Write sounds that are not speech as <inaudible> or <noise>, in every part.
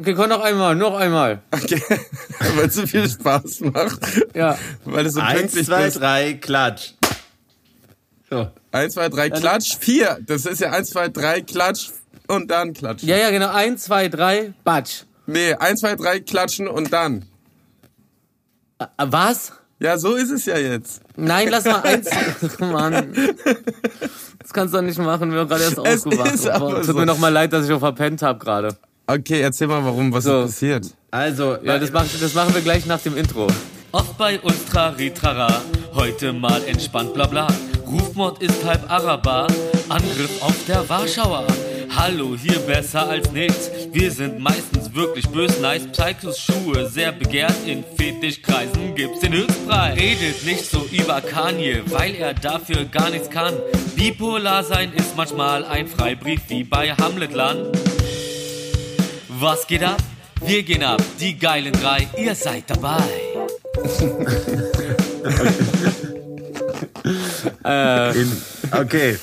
Okay, komm noch einmal, noch einmal. Okay. <laughs> Weil es so viel Spaß macht. Ja. Weil es so Eins, pünktlich zwei, bist. drei, klatsch. So. Eins, zwei, drei, klatsch. Vier. Das ist ja eins, zwei, drei, klatsch. Und dann klatschen. Ja, ja, genau. Eins, zwei, drei, batsch. Nee, eins, zwei, drei, klatschen und dann. Äh, Was? Ja, so ist es ja jetzt. Nein, lass mal eins. <laughs> Mann. Das kannst du doch nicht machen. Wir haben gerade erst Es aufgewacht. ist aber Boah, Tut so. mir noch mal leid, dass ich auch verpennt habe gerade. Okay, erzähl mal, warum, was So. ist passiert. Also, Ja, das, machen- das machen wir gleich nach dem Intro. Oft bei uns Trari-Trara, heute mal entspannt bla bla. Rufmord ist halb Araber, Angriff auf der Warschauer. Hallo, hier besser als nichts. Wir sind meistens wirklich bös, nice Psychos Schuhe, sehr begehrt in Fetischkreisen gibt's den Höchstpreis. Redet nicht so über Kanye, weil er dafür gar nichts kann. Bipolar sein ist manchmal ein Freibrief wie bei Hamletland. Was geht ab? Wir gehen ab, die geilen drei, ihr seid dabei. <laughs> okay.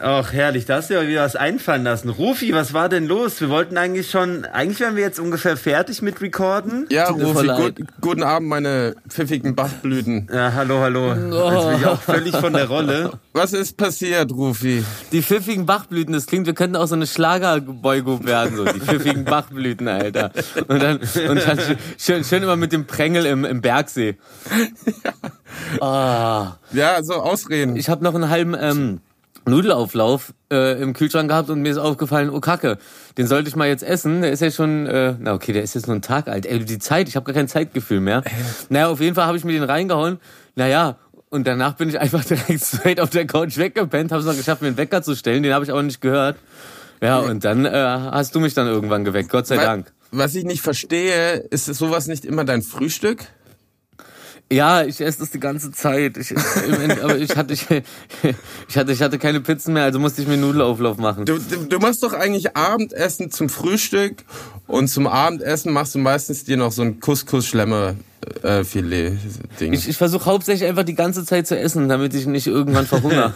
Ach, herrlich, da hast du ja wieder was einfallen lassen. Rufi, was war denn los? Wir wollten eigentlich schon, eigentlich wären wir jetzt ungefähr fertig mit Recorden. Ja, Rufi, gut, guten Abend, meine pfiffigen Bachblüten. Ja, hallo, hallo. Jetzt bin ich auch völlig von der Rolle. Was ist passiert, Rufi? Die pfiffigen Bachblüten, das klingt, wir könnten auch so eine Schlagerboygroup werden, so. Die pfiffigen <laughs> Bachblüten, Alter. Und dann, und dann schön, schön immer mit dem Prängel im, im Bergsee. <laughs> Ah. Ja, so Ausreden. Ich habe noch einen halben ähm, Nudelauflauf äh, im Kühlschrank gehabt und mir ist aufgefallen, oh Kacke, den sollte ich mal jetzt essen. Der ist ja schon, äh, na okay, der ist jetzt nur ein Tag alt. Ey, die Zeit, ich habe gar kein Zeitgefühl mehr. Naja, auf jeden Fall habe ich mir den reingehauen. Naja, und danach bin ich einfach <laughs> direkt straight auf der Couch weggepennt, habe es noch geschafft, mir einen Wecker zu stellen. Den habe ich auch nicht gehört. Ja, und dann äh, hast du mich dann irgendwann geweckt, Gott sei Wa- Dank. Was ich nicht verstehe, ist sowas nicht immer dein Frühstück? Ja, ich esse das die ganze Zeit. Ich, im End- aber ich hatte, ich, ich hatte, ich hatte keine Pizzen mehr, also musste ich mir Nudelauflauf machen. Du, du, du machst doch eigentlich Abendessen zum Frühstück und zum Abendessen machst du meistens dir noch so ein Couscous-Schlemmer-Filet-Ding. Ich, ich versuche hauptsächlich einfach die ganze Zeit zu essen, damit ich nicht irgendwann verhungere.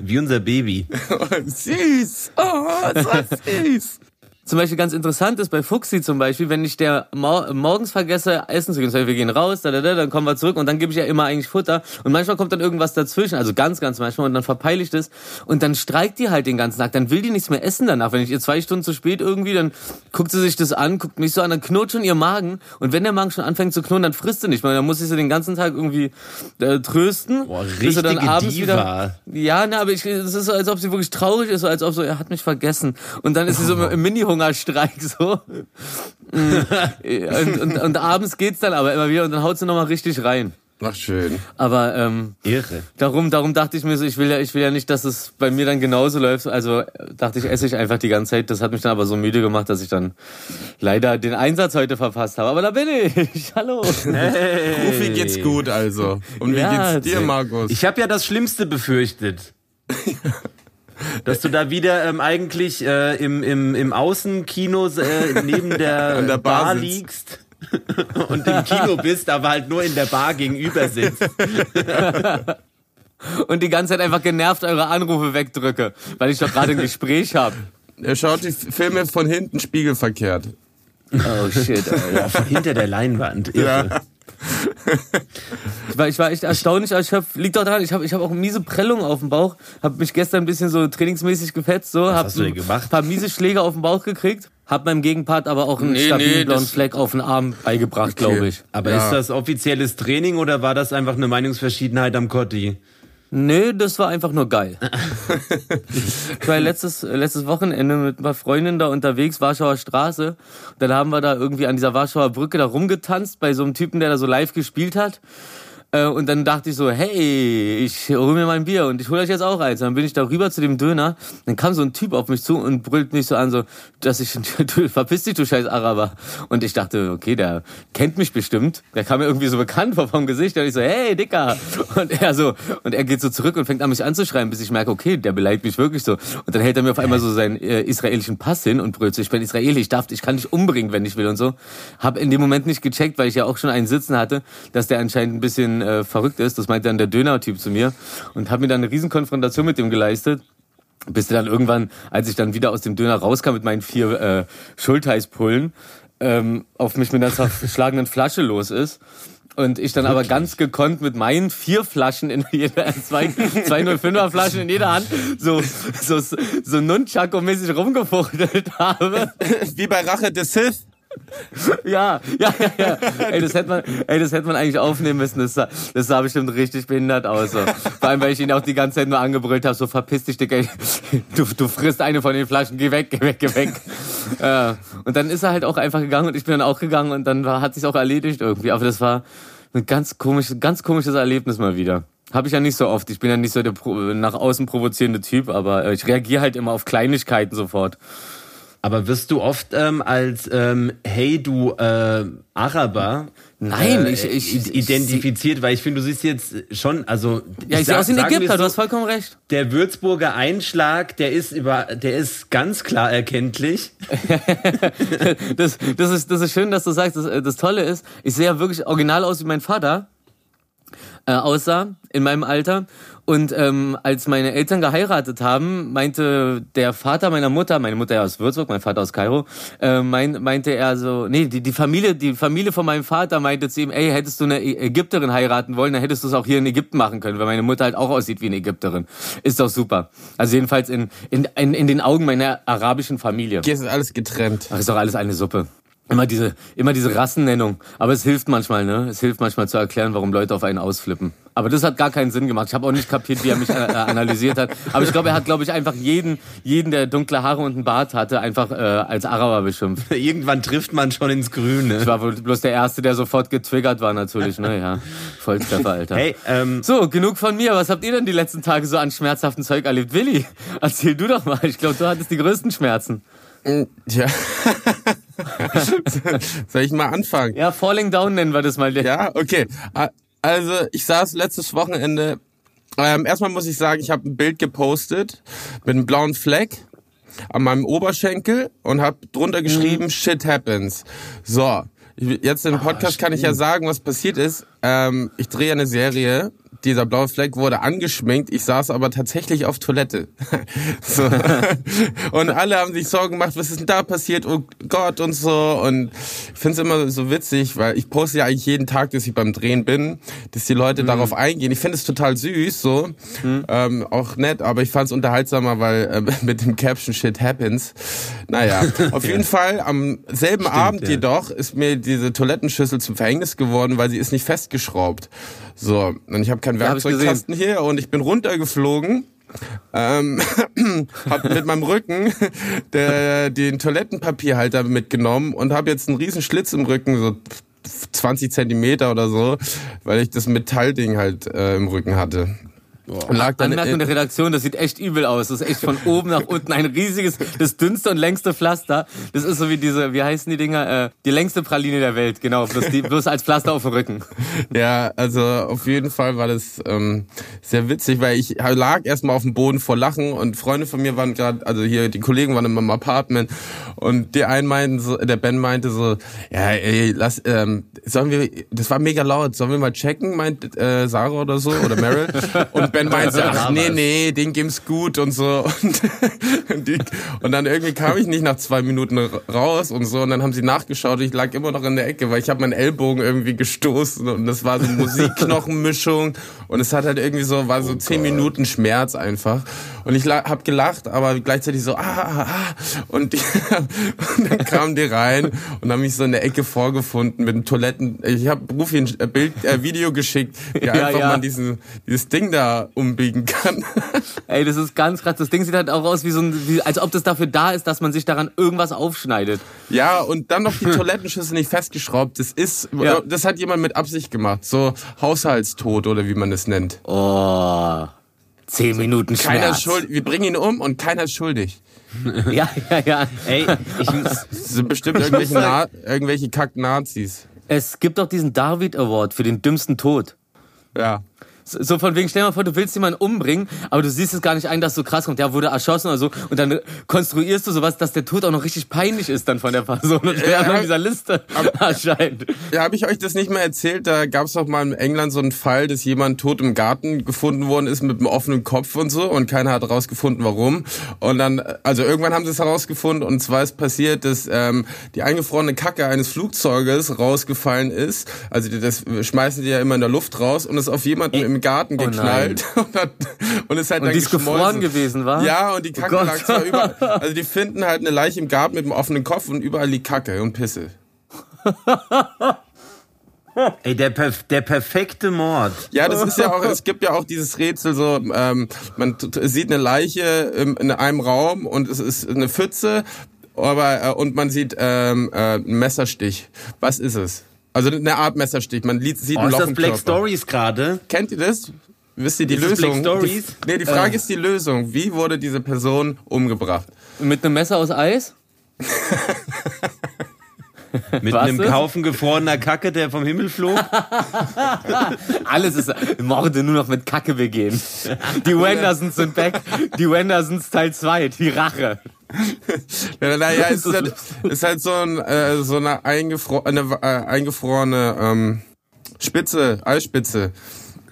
Wie unser Baby. <laughs> süß! Oh, so <laughs> süß! Zum Beispiel ganz interessant ist bei Fuxi zum Beispiel, wenn ich der mor morgens vergesse, essen zu gehen, zum Beispiel, wir gehen raus, da, da, da, dann kommen wir zurück und dann gebe ich ja immer eigentlich Futter und manchmal kommt dann irgendwas dazwischen, also ganz, ganz manchmal und dann verpeile ich das und dann streikt die halt den ganzen Tag, dann will die nichts mehr essen danach. Wenn ich ihr zwei Stunden zu spät irgendwie, dann guckt sie sich das an, guckt mich so an, dann knurrt schon ihr Magen und wenn der Magen schon anfängt zu knurren, dann frisst sie nicht mehr. Dann muss ich sie den ganzen Tag irgendwie äh, trösten, Boah, bis sie dann abends Diva. wieder ja, na, aber ich, es ist so, als ob sie wirklich traurig ist, so als ob so, er hat mich vergessen. Und dann ist sie so im- im Mini-Hungerstreik so. Mm. <laughs> und, und, und abends geht's dann aber immer wieder und dann haut sie nochmal richtig rein. Ach, schön. Aber ähm, Irre. darum, darum dachte ich mir so, ich will ja, ich will ja nicht, dass es bei mir dann genauso läuft. Also äh, dachte ich, esse ich einfach die ganze Zeit. Das hat mich dann aber so müde gemacht, dass ich dann leider den Einsatz heute verpasst habe. Aber da bin ich. <laughs> Hallo. Rufi geht's gut also. Und wie Ja, geht's dir, Markus? Ich habe ja das Schlimmste befürchtet. <laughs> Dass du da wieder ähm, eigentlich äh, im, im, im Außenkino äh, neben der, <laughs> der Bar Bar, liegst <laughs> und im Kino bist, aber halt nur in der Bar gegenüber sitzt. <laughs> Und die ganze Zeit einfach genervt eure Anrufe wegdrücke, weil ich doch gerade ein Gespräch habe. Er schaut die Filme von hinten spiegelverkehrt. Oh shit, Alter. Von hinter der Leinwand. Irre. Ja. <laughs> Ich war, ich war echt erstaunlich erschöpft. Liegt doch daran, ich habe ich hab auch miese Prellungen auf dem Bauch. Hab mich gestern ein bisschen so trainingsmäßig gefetzt. So, hab denn ein gemacht? paar miese Schläge auf den Bauch gekriegt. Hab meinem Gegenpart aber auch einen Nee, stabilen nee, blauen Fleck auf den Arm beigebracht, glaube ich. Aber Ja. ist das offizielles Training oder war das einfach eine Meinungsverschiedenheit am Kotti? Nee, das war einfach nur geil. <laughs> ich war letztes, letztes Wochenende mit ein paar Freundinnen da unterwegs, Warschauer Straße. Dann haben wir da irgendwie an dieser Warschauer Brücke da rumgetanzt bei so einem Typen, der da so live gespielt hat. Äh, Und dann dachte ich so, hey, ich hol mir mal ein Bier und ich hol euch jetzt auch eins. Dann bin ich da rüber zu dem Döner. Dann kam so ein Typ auf mich zu und brüllt mich so an, so, dass ich, <laughs> du, verpiss dich, du scheiß Araber. Und ich dachte, okay, der kennt mich bestimmt. Der kam mir irgendwie so bekannt vor vom Gesicht. Und ich so, hey, Dicker. Und er so, und er geht so zurück und fängt an, mich anzuschreien, bis ich merke, okay, der beleidigt mich wirklich so. Und dann hält er mir auf einmal so seinen äh, israelischen Pass hin und brüllt so, ich bin Israeli, ich darf, ich kann dich umbringen, wenn ich will und so. Hab in dem Moment nicht gecheckt, weil ich ja auch schon einen Sitzen hatte, dass der anscheinend ein bisschen äh, verrückt ist. Das meinte dann der Döner-Typ zu mir. Und hab mir dann eine Riesenkonfrontation mit dem geleistet. bis dann irgendwann, als ich dann wieder aus dem Döner rauskam mit meinen vier äh, Schultheißpullen, ähm, auf mich mit einer zerschlagenen Flasche los ist. Und ich dann aber ganz gekonnt mit meinen vier Flaschen in jeder, <laughs> zwei, zwei 05er Flaschen in jeder Hand so, so, so Nunchaku-mäßig rumgefuchtelt habe. Wie bei Rache des Sith. <laughs> Ja, ja, ja, ja. Ey, das hätte man, ey, das hätte man eigentlich aufnehmen müssen. Das sah, das sah bestimmt richtig behindert aus. So. Vor allem, weil ich ihn auch die ganze Zeit nur angebrüllt habe, so verpiss dich, Digga. Du, du frisst eine von den Flaschen, geh weg, geh weg, geh weg. Ja. Und dann ist er halt auch einfach gegangen und ich bin dann auch gegangen und dann war, hat sich's auch erledigt irgendwie. Aber das war ein ganz komisches, ganz komisches Erlebnis mal wieder. Habe ich ja nicht so oft. Ich bin ja nicht so der nach außen provozierende Typ, aber ich reagiere halt immer auf Kleinigkeiten sofort. Aber wirst du oft ähm, als ähm, Hey du äh, Araber Nein, äh, ich, ich, identifiziert, weil ich finde, du siehst jetzt schon, also ja, ich sehe aus wie ein Ägypter, du hast vollkommen recht. Der Würzburger Einschlag, der ist über, der ist ganz klar erkenntlich. <laughs> das, das ist, das ist schön, dass du sagst. Das, das Tolle ist, ich sehe ja wirklich original aus wie mein Vater äh, aussah in meinem Alter. Und ähm, als meine Eltern geheiratet haben, meinte der Vater meiner Mutter, meine Mutter ja aus Würzburg, mein Vater aus Kairo, äh, mein, meinte er so, nee, die, die Familie, die Familie von meinem Vater meinte zu ihm, ey, hättest du eine Ägypterin heiraten wollen, dann hättest du es auch hier in Ägypten machen können, weil meine Mutter halt auch aussieht wie eine Ägypterin. Ist doch super. Also jedenfalls in, in, in, in den Augen meiner arabischen Familie. Hier ist alles getrennt. Ach, ist doch alles eine Suppe. Immer diese, immer diese Rassennennung. Aber es hilft manchmal, ne? Es hilft manchmal zu erklären, warum Leute auf einen ausflippen. Aber das hat gar keinen Sinn gemacht. Ich habe auch nicht kapiert, wie er mich äh, analysiert hat. Aber ich glaube, er hat, glaube ich, einfach jeden, jeden, der dunkle Haare und einen Bart hatte, einfach äh, als Araber beschimpft. <laughs> Irgendwann trifft man schon ins Grüne. Ich war wohl bloß der Erste, der sofort getriggert war, natürlich. Ne? Ja, Volltreffer, Alter. Hey, ähm, so, genug von mir. Was habt ihr denn die letzten Tage so an schmerzhaften Zeug erlebt? Willi, erzähl du doch mal. Ich glaube, du hattest die größten Schmerzen. Ja. <laughs> Soll ich mal anfangen? Ja, Falling Down nennen wir das mal. Ja, okay. Also ich saß letztes Wochenende. Ähm, erstmal muss ich sagen, ich habe ein Bild gepostet mit einem blauen Fleck an meinem Oberschenkel und habe drunter geschrieben, mhm. Shit happens. So, jetzt im Podcast kann ich ja sagen, was passiert ist. Ähm, ich drehe eine Serie dieser blaue Fleck wurde angeschminkt. Ich saß aber tatsächlich auf Toilette. <laughs> so. <laughs> Und alle haben sich Sorgen gemacht, was ist denn da passiert? Oh Gott und so. Und ich finde es immer so witzig, weil ich poste ja eigentlich jeden Tag, dass ich beim Drehen bin, dass die Leute mhm. darauf eingehen. Ich finde es total süß, so. Mhm. Ähm, auch nett, aber ich fand es unterhaltsamer, weil äh, <laughs> mit dem Caption Shit happens. Naja, auf jeden Fall am selben Stimmt, Abend ja. jedoch ist mir diese Toilettenschüssel zum Verhängnis geworden, weil sie ist nicht festgeschraubt. So, und ich habe keinen Werkzeugkasten hab hier und ich bin runtergeflogen. Ähm, <laughs> hab mit meinem Rücken der, den Toilettenpapierhalter mitgenommen und habe jetzt einen riesen Schlitz im Rücken, so 20 Zentimeter oder so, weil ich das Metallding halt äh, im Rücken hatte. Boah. Und lag dann Anmerkung der Redaktion, das sieht echt übel aus. Das ist echt von oben nach unten ein riesiges, das dünnste und längste Pflaster. Das ist so wie diese, wie heißen die Dinger? Äh, die längste Praline der Welt, genau. Bloß, die, bloß als Pflaster auf dem Rücken. <laughs> Ja, also auf jeden Fall war das ähm, sehr witzig, weil ich lag erstmal auf dem Boden vor Lachen und Freunde von mir waren gerade, also hier die Kollegen waren in meinem Apartment und die einen meinten so, der Ben meinte so, ja, ey, lass, ähm, sollen wir, das war mega laut, sollen wir mal checken, meint äh, Sarah oder so oder Meryl <laughs> und Ben meinte, ach nee, nee, den ging's gut und so. <laughs> Und, die, und dann irgendwie kam ich nicht nach zwei Minuten raus und so. Und dann haben sie nachgeschaut. Ich lag immer noch in der Ecke, weil ich habe meinen Ellbogen irgendwie gestoßen und das war so Musikknochenmischung <laughs> und es hat halt irgendwie so, war so oh zehn Minuten Schmerz einfach. Und ich habe gelacht, aber gleichzeitig so, ah, ah, ah. Und, die, <laughs> und dann kamen die rein und haben mich so in der Ecke vorgefunden mit dem Toiletten. Ich habe Rufi ein Bild, äh, Video geschickt, wie ja, einfach ja. mal diesen, dieses Ding da umbiegen kann. <laughs> Ey, das ist ganz krass. Das Ding sieht halt auch aus wie so ein, wie, als ob das dafür da ist, dass man sich daran irgendwas aufschneidet. Ja, und dann noch die <laughs> Toilettenschüssel nicht festgeschraubt. Das ist, ja. das hat jemand mit Absicht gemacht. So Haushaltstod oder wie man das nennt. Oh. Zehn Minuten Schmerz. Keiner ist schuldig. Wir bringen ihn um und keiner ist schuldig. <laughs> ja, ja, ja. Ey, ich das sind bestimmt irgendwelche, Na irgendwelche Kack-Nazis. Es gibt doch diesen David Award für den dümmsten Tod. Ja. So von wegen, stell dir mal vor, du willst jemanden umbringen, aber du siehst es gar nicht ein, dass so krass kommt, der wurde erschossen oder so. Und dann konstruierst du sowas, dass der Tod auch noch richtig peinlich ist dann von der Person und der dann auf dieser Liste <laughs> erscheint. Ja, habe ich euch das nicht mehr erzählt? Da gab es doch mal in England so einen Fall, dass jemand tot im Garten gefunden worden ist mit einem offenen Kopf und so und keiner hat herausgefunden, warum. Und dann, also irgendwann haben sie es herausgefunden und zwar ist passiert, dass ähm, die eingefrorene Kacke eines Flugzeuges rausgefallen ist. Also das schmeißen die ja immer in der Luft raus und ist auf jemanden im Garten Oh geknallt <laughs> und, hat, und ist halt Und dann die ist gefroren gewesen, war? Ja, und die Kacke Gott. lag zwar überall. <laughs> Also die finden halt eine Leiche im Garten mit einem offenen Kopf und überall liegt Kacke und Pisse. <laughs> Ey, der, der perfekte Mord. Ja, das ist ja auch, es gibt ja auch dieses Rätsel so, ähm, man sieht eine Leiche im, in einem Raum und es ist eine Pfütze, aber äh, und man sieht ähm, äh, einen Messerstich. Was ist es? Also eine Art Messerstich. Man li- sieht Oh, ein ist Loch das im Black. Stories gerade? Kennt ihr das? Wisst ihr die Ist das Lösung? Black Stories? Die, nee, die Frage ist die Lösung. Wie wurde diese Person umgebracht? Mit einem Messer aus Eis? <laughs> <laughs> Mit Was einem ist? Haufen gefrorener Kacke, der vom Himmel flog? <laughs> Alles ist Morde nur noch mit Kacke begehen. Die Wendersons sind back. Die Wendersons Teil 2, die Rache. Ja, naja, es <laughs> ist halt, ist halt so, ein, äh, so eine, eingefro eine äh, eingefrorene ähm, Spitze, Eisspitze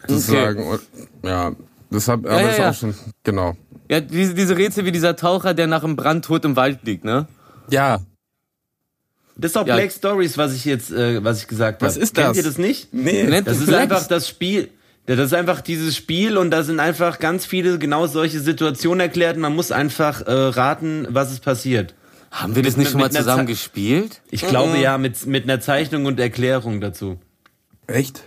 sozusagen. Und, ja, das hab, aber ja, ist ja. auch schon, genau. Ja, diese, diese Rätsel wie dieser Taucher, der nach einem Brand tot im Wald liegt, ne? Ja, Das ist doch Ja. Black Stories, was ich jetzt, äh, was ich gesagt habe. Was ist Kennt das? ihr das nicht? nee. Nennt Das ist einfach das Spiel. Das ist einfach dieses Spiel und da sind einfach ganz viele genau solche Situationen erklärt und man muss einfach äh, raten, was ist passiert. Haben wir das nicht mit- schon mal zusammen gespielt? Ich glaube ja, mit, mit einer Zeichnung und Erklärung dazu. Echt?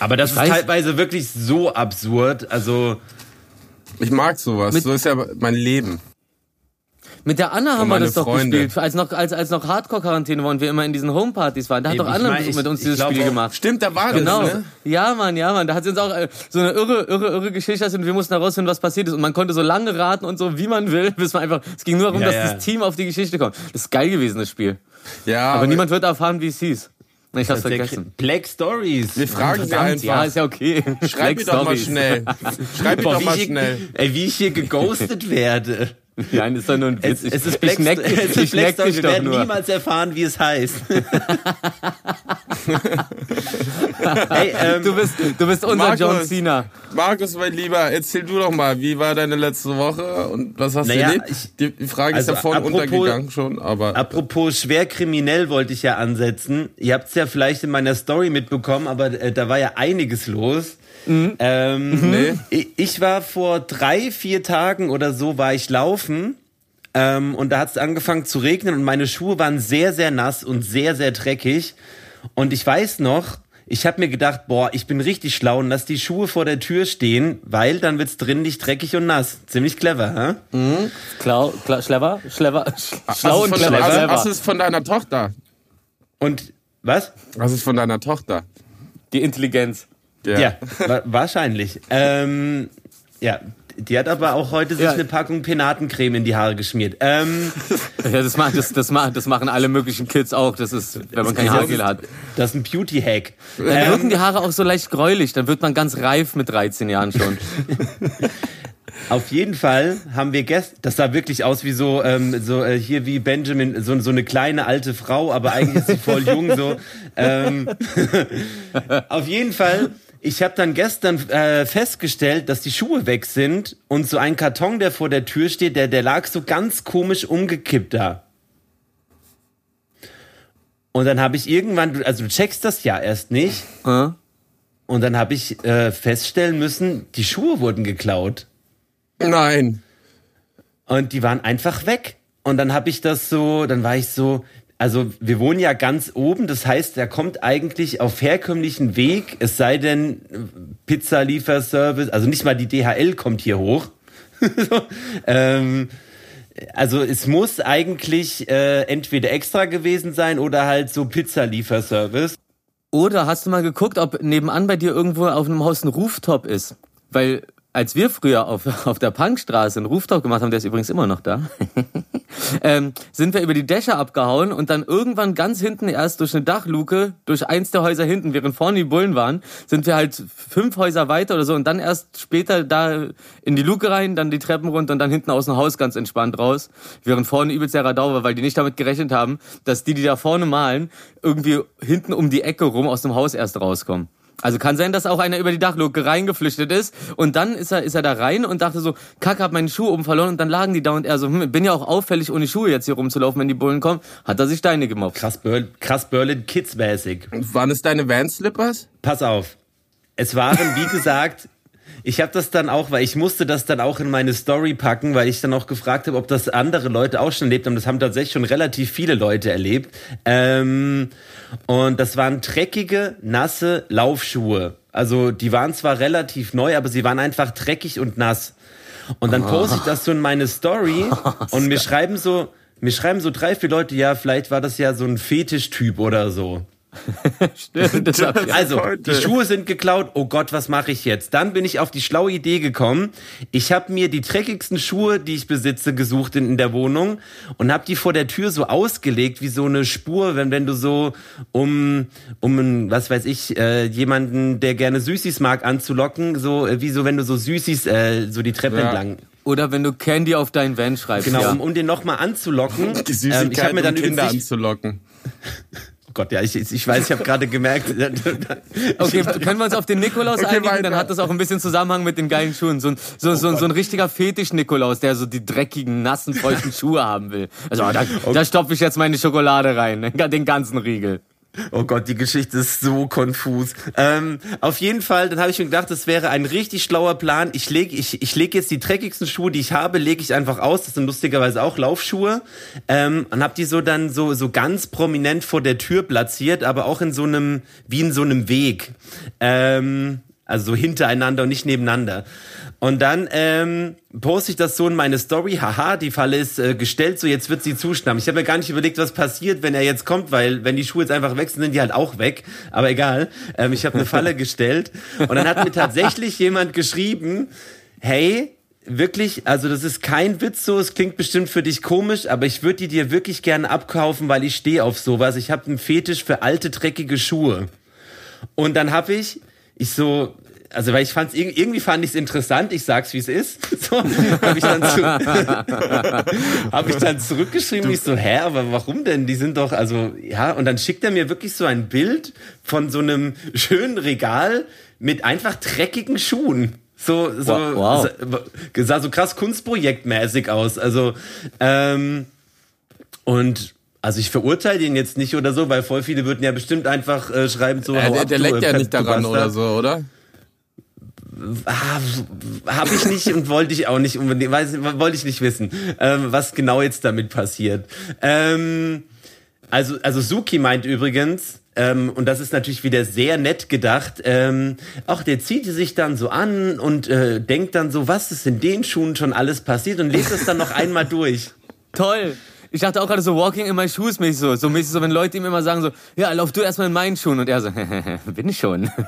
Aber das ist weiß- teilweise wirklich so absurd. Also, Ich mag sowas. So ist ja mein Leben. Mit der Anna haben wir das doch Freunde. gespielt, als noch, als, als noch Hardcore-Quarantäne war und wir immer in diesen Homepartys waren. Da hat doch ich Anna mein, ich- mit uns ich dieses glaube Spiel auch- gemacht. Stimmt, da war Genau. das, ne? Ja, Mann, ja, Mann. Da hat sie uns auch äh, so eine irre, irre, irre Geschichte erzählt und wir mussten herausfinden, was passiert ist. Und man konnte so lange raten und so, wie man will, bis man einfach, es ging nur darum, Ja, dass ja. das Team auf die Geschichte kommt. Das ist geil gewesen, das Spiel. Ja, Aber, niemand wird erfahren, wie es hieß. Ich hab's vergessen. Black Stories. Wir fragen sie einfach. ja, ist ja okay. Schreib mir Black doch mal Stories. schnell. Schreib mir doch mal ich schnell. hier, ey, wie ich hier geghostet werde. <laughs> Nein, ist doch nur ein Witz. Es, es ist Black, ich neck, es ist ich Black neck dich Wir doch werden nur. niemals erfahren, wie es heißt. <laughs> hey, ähm, Du bist, du bist unser Markus. John Cena. Markus, mein Lieber, erzähl du doch mal, wie war deine letzte Woche und was hast Naja, du erlebt? ich- Die Frage ist also ja vorhin apropos- untergegangen schon, aber Apropos schwer kriminell wollte ich ja ansetzen. Ihr habt es ja vielleicht in meiner Story mitbekommen, aber äh, da war ja einiges los. Ähm, Nee. ich, ich war vor drei, vier Tagen oder so, war ich laufen ähm, und da hat es angefangen zu regnen und meine Schuhe waren sehr, sehr nass und sehr, sehr dreckig. Und ich weiß noch, ich habe mir gedacht, boah, ich bin richtig schlau und lass die Schuhe vor der Tür stehen, weil dann wird's drin nicht dreckig und nass. Ziemlich clever, hä? Klau, klau, clever, clever, hast schlau und clever. hast du es von deiner Tochter? Und was? Was ist von deiner Tochter? Die Intelligenz. Ja, wa wahrscheinlich. Ähm, ja, die hat aber auch heute sich Ja. eine Packung Penatencreme in die Haare geschmiert. Ähm, <laughs> Ja, das, macht, das, das, macht, das machen alle möglichen Kids auch. Das ist, wenn man kein Das Haargel hat. das ist ein Beauty-Hack. Dann Ähm, wirken die Haare auch so leicht gräulich. Dann wird man ganz reif mit 13 Jahren schon. <laughs> auf jeden Fall haben wir gestern, das sah wirklich aus wie so, ähm, so äh, hier wie Benjamin, so, so eine kleine alte Frau, aber eigentlich ist sie voll jung so. Ähm, <laughs> auf jeden Fall, ich habe dann gestern äh, festgestellt, dass die Schuhe weg sind und so ein Karton, der vor der Tür steht, der, der lag so ganz komisch umgekippt da. Und dann habe ich irgendwann, also du checkst das ja erst nicht. Äh? Und dann habe ich äh, feststellen müssen, die Schuhe wurden geklaut. Nein. Und die waren einfach weg. Und dann habe ich das so, dann war ich so, also wir wohnen ja ganz oben, das heißt, er kommt eigentlich auf herkömmlichen Weg, es sei denn Pizzalieferservice, also nicht mal die DHL kommt hier hoch. So, <laughs> ähm, also es muss eigentlich äh, entweder extra gewesen sein oder halt so Pizzalieferservice. Oder hast du mal geguckt, ob nebenan bei dir irgendwo auf einem Haus ein Rooftop ist? Weil, als wir früher auf, <laughs> auf der Punkstraße einen Rooftop gemacht haben, der ist übrigens immer noch da, <laughs> ähm, sind wir über die Dächer abgehauen und dann irgendwann ganz hinten erst durch eine Dachluke, durch eins der Häuser hinten, während vorne die Bullen waren, sind wir halt fünf Häuser weiter oder so und dann erst später da in die Luke rein, dann die Treppen runter und dann hinten aus dem Haus ganz entspannt raus, während vorne übelst der Radau war, weil die nicht damit gerechnet haben, dass die, die da vorne malen, irgendwie hinten um die Ecke rum aus dem Haus erst rauskommen. Also kann sein, dass auch einer über die Dachluke reingeflüchtet ist und dann ist er, ist er da rein und dachte so, Kack, hab meine Schuhe oben verloren und dann lagen die da und er so, hm, bin ja auch auffällig ohne Schuhe jetzt hier rumzulaufen, wenn die Bullen kommen, hat er sich Steine gemobbt. Krass, Berlin, krass Berlin Kids mäßig. Waren es deine Van-Slippers? Pass auf. Es waren, wie <laughs> gesagt, ich habe das dann auch, weil ich musste das dann auch in meine Story packen, weil ich dann auch gefragt habe, ob das andere Leute auch schon erlebt haben. Das haben tatsächlich schon relativ viele Leute erlebt. Ähm, und das waren dreckige, nasse Laufschuhe. Also die waren zwar relativ neu, aber sie waren einfach dreckig und nass. Und dann poste ich das so in meine Story <laughs> und mir schreiben so, mir schreiben so drei, vier Leute, ja, vielleicht war das ja so ein Fetischtyp oder so. Stimmt, das hab ich- Also, heute. die Schuhe sind geklaut. Oh Gott, was mache ich jetzt? Dann bin ich auf die schlaue Idee gekommen. Ich habe mir die dreckigsten Schuhe, die ich besitze, gesucht in, in der Wohnung und habe die vor der Tür so ausgelegt wie so eine Spur, wenn wenn du so um um einen, was weiß ich äh, jemanden, der gerne Süßis mag, anzulocken, so äh, wie so wenn du so Süßis äh, so die Treppe Ja. entlang. Oder wenn du Candy auf deinen Van schreibst. Genau, ja. um, um den nochmal anzulocken. Die Ähm, Süßigkeit, ich habe mir dann um Kinder anzulocken. <laughs> oh Gott, ja, ich, ich weiß, ich habe gerade gemerkt. <laughs> Okay, können wir uns auf den Nikolaus Okay, einigen? weiter. Dann hat das auch ein bisschen Zusammenhang mit den geilen Schuhen. So ein, so, so, so ein richtiger Fetisch-Nikolaus, der so die dreckigen, nassen, feuchten <laughs> Schuhe haben will. Also da, da stopfe ich jetzt meine Schokolade rein, den ganzen Riegel. Oh Gott, die Geschichte ist so konfus. Ähm, auf jeden Fall, dann habe ich mir gedacht, das wäre ein richtig schlauer Plan. Ich lege ich, ich leg jetzt die dreckigsten Schuhe, die ich habe, lege ich einfach aus. Das sind lustigerweise auch Laufschuhe. Ähm, und habe die so dann so, so ganz prominent vor der Tür platziert, aber auch in so einem, wie in so einem Weg. Ähm, also so hintereinander und nicht nebeneinander. Und dann ähm, poste ich das so in meine Story. Haha, die Falle ist äh, gestellt, so jetzt wird sie zuschnappen. Ich habe mir gar nicht überlegt, was passiert, wenn er jetzt kommt, weil wenn die Schuhe jetzt einfach weg sind, sind die halt auch weg. Aber egal. Ähm, ich habe eine Falle <laughs> gestellt. Und dann hat mir tatsächlich jemand geschrieben, hey, wirklich, also das ist kein Witz so, es klingt bestimmt für dich komisch, aber ich würde die dir wirklich gerne abkaufen, weil ich stehe auf sowas. Ich habe einen Fetisch für alte, dreckige Schuhe. Und dann habe ich, ich so, also weil ich fand's irg- irgendwie fand ich es interessant, ich sag's wie es ist. <laughs> So habe ich dann zu, <laughs> habe ich dann zurückgeschrieben, ich so, hä, aber warum denn? Die sind doch also ja, und dann schickt er mir wirklich so ein Bild von so einem schönen Regal mit einfach dreckigen Schuhen. So so Wow. sa- sah so krass kunstprojektmäßig aus. Also ähm, und also ich verurteile den jetzt nicht oder so, weil voll viele würden ja bestimmt einfach äh, schreiben so. Äh, hau der der du, leckt ja äh, nicht du daran oder so, oder? Ah, habe ich nicht und wollte ich auch nicht unbedingt, weiß, wollte ich nicht wissen, ähm, was genau jetzt damit passiert. Ähm, also, also Suki meint übrigens, ähm, und das ist natürlich wieder sehr nett gedacht, ähm, ach, der zieht sich dann so an und äh, denkt dann so, was ist in den Schuhen schon alles passiert und lest es dann noch einmal durch. Toll. Ich dachte auch gerade so Walking in my shoes mäßig so. So mäßig so, wenn Leute ihm immer sagen so, ja, lauf du erstmal in meinen Schuhen. Und er so, <laughs> bin ich schon. <laughs>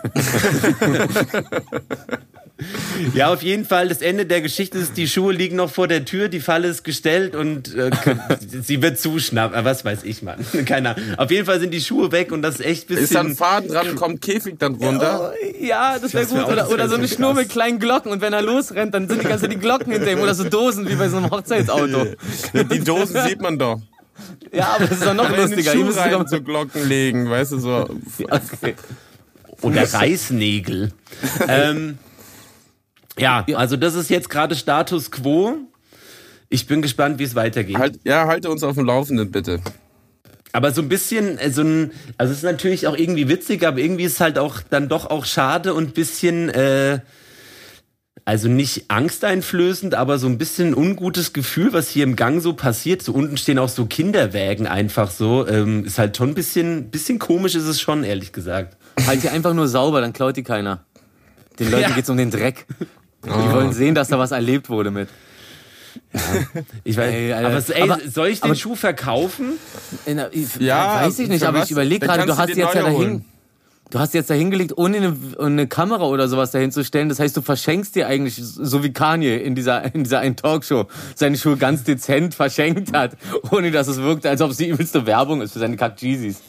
Ja, auf jeden Fall, das Ende der Geschichte ist, die Schuhe liegen noch vor der Tür, die Falle ist gestellt und äh, <laughs> sie wird zuschnappen. Was weiß ich, Mann. Keine Ahnung. Auf jeden Fall sind die Schuhe weg und das ist echt bisschen... Ist da ein Faden dran, kommt Käfig dann runter? Ja, das wäre Das wär gut. Oder, oder so eine Schnur mit kleinen Glocken. Und wenn er losrennt, dann sind die ganze Zeit die Glocken hinter ihm. Oder so Dosen wie bei so einem Hochzeitsauto. Die Dosen sieht man doch. Ja, aber das ist doch noch Aber in den lustiger. Schuh rein doch so Glocken legen, weißt du, so. okay. Oder Reißnägel. <laughs> ähm, ja, also das ist jetzt gerade Status Quo. Ich bin gespannt, wie es weitergeht. Halt, ja, halte uns auf dem Laufenden, bitte. Aber so ein bisschen, äh, so ein, also es ist natürlich auch irgendwie witzig, aber irgendwie ist es halt auch dann doch auch schade und bisschen, äh, also nicht angsteinflößend, aber so ein bisschen ungutes Gefühl, was hier im Gang so passiert. So unten stehen auch so Kinderwägen einfach so. Ähm, ist halt schon ein bisschen, bisschen komisch ist es schon, ehrlich gesagt. Halt die einfach nur sauber, dann klaut die keiner. Den Leuten Ja. geht's um den Dreck. Die Ah. wollen sehen, dass da was erlebt wurde mit. Ich weiß, Ey, Alter. aber, ey, Aber- soll ich den aber- Schuh verkaufen? In ich- Ja, weiß ich nicht, aber was? ich überlege gerade, du hast jetzt ja dahin. holen. Du hast jetzt da hingelegt, ohne eine, eine Kamera oder sowas dahin zu stellen. Das heißt, du verschenkst dir eigentlich, so wie Kanye in dieser, in dieser einen Talkshow, seine Schuhe ganz dezent verschenkt hat, ohne dass es wirkt, als ob es die übelste Werbung ist für seine Kack Jeezys.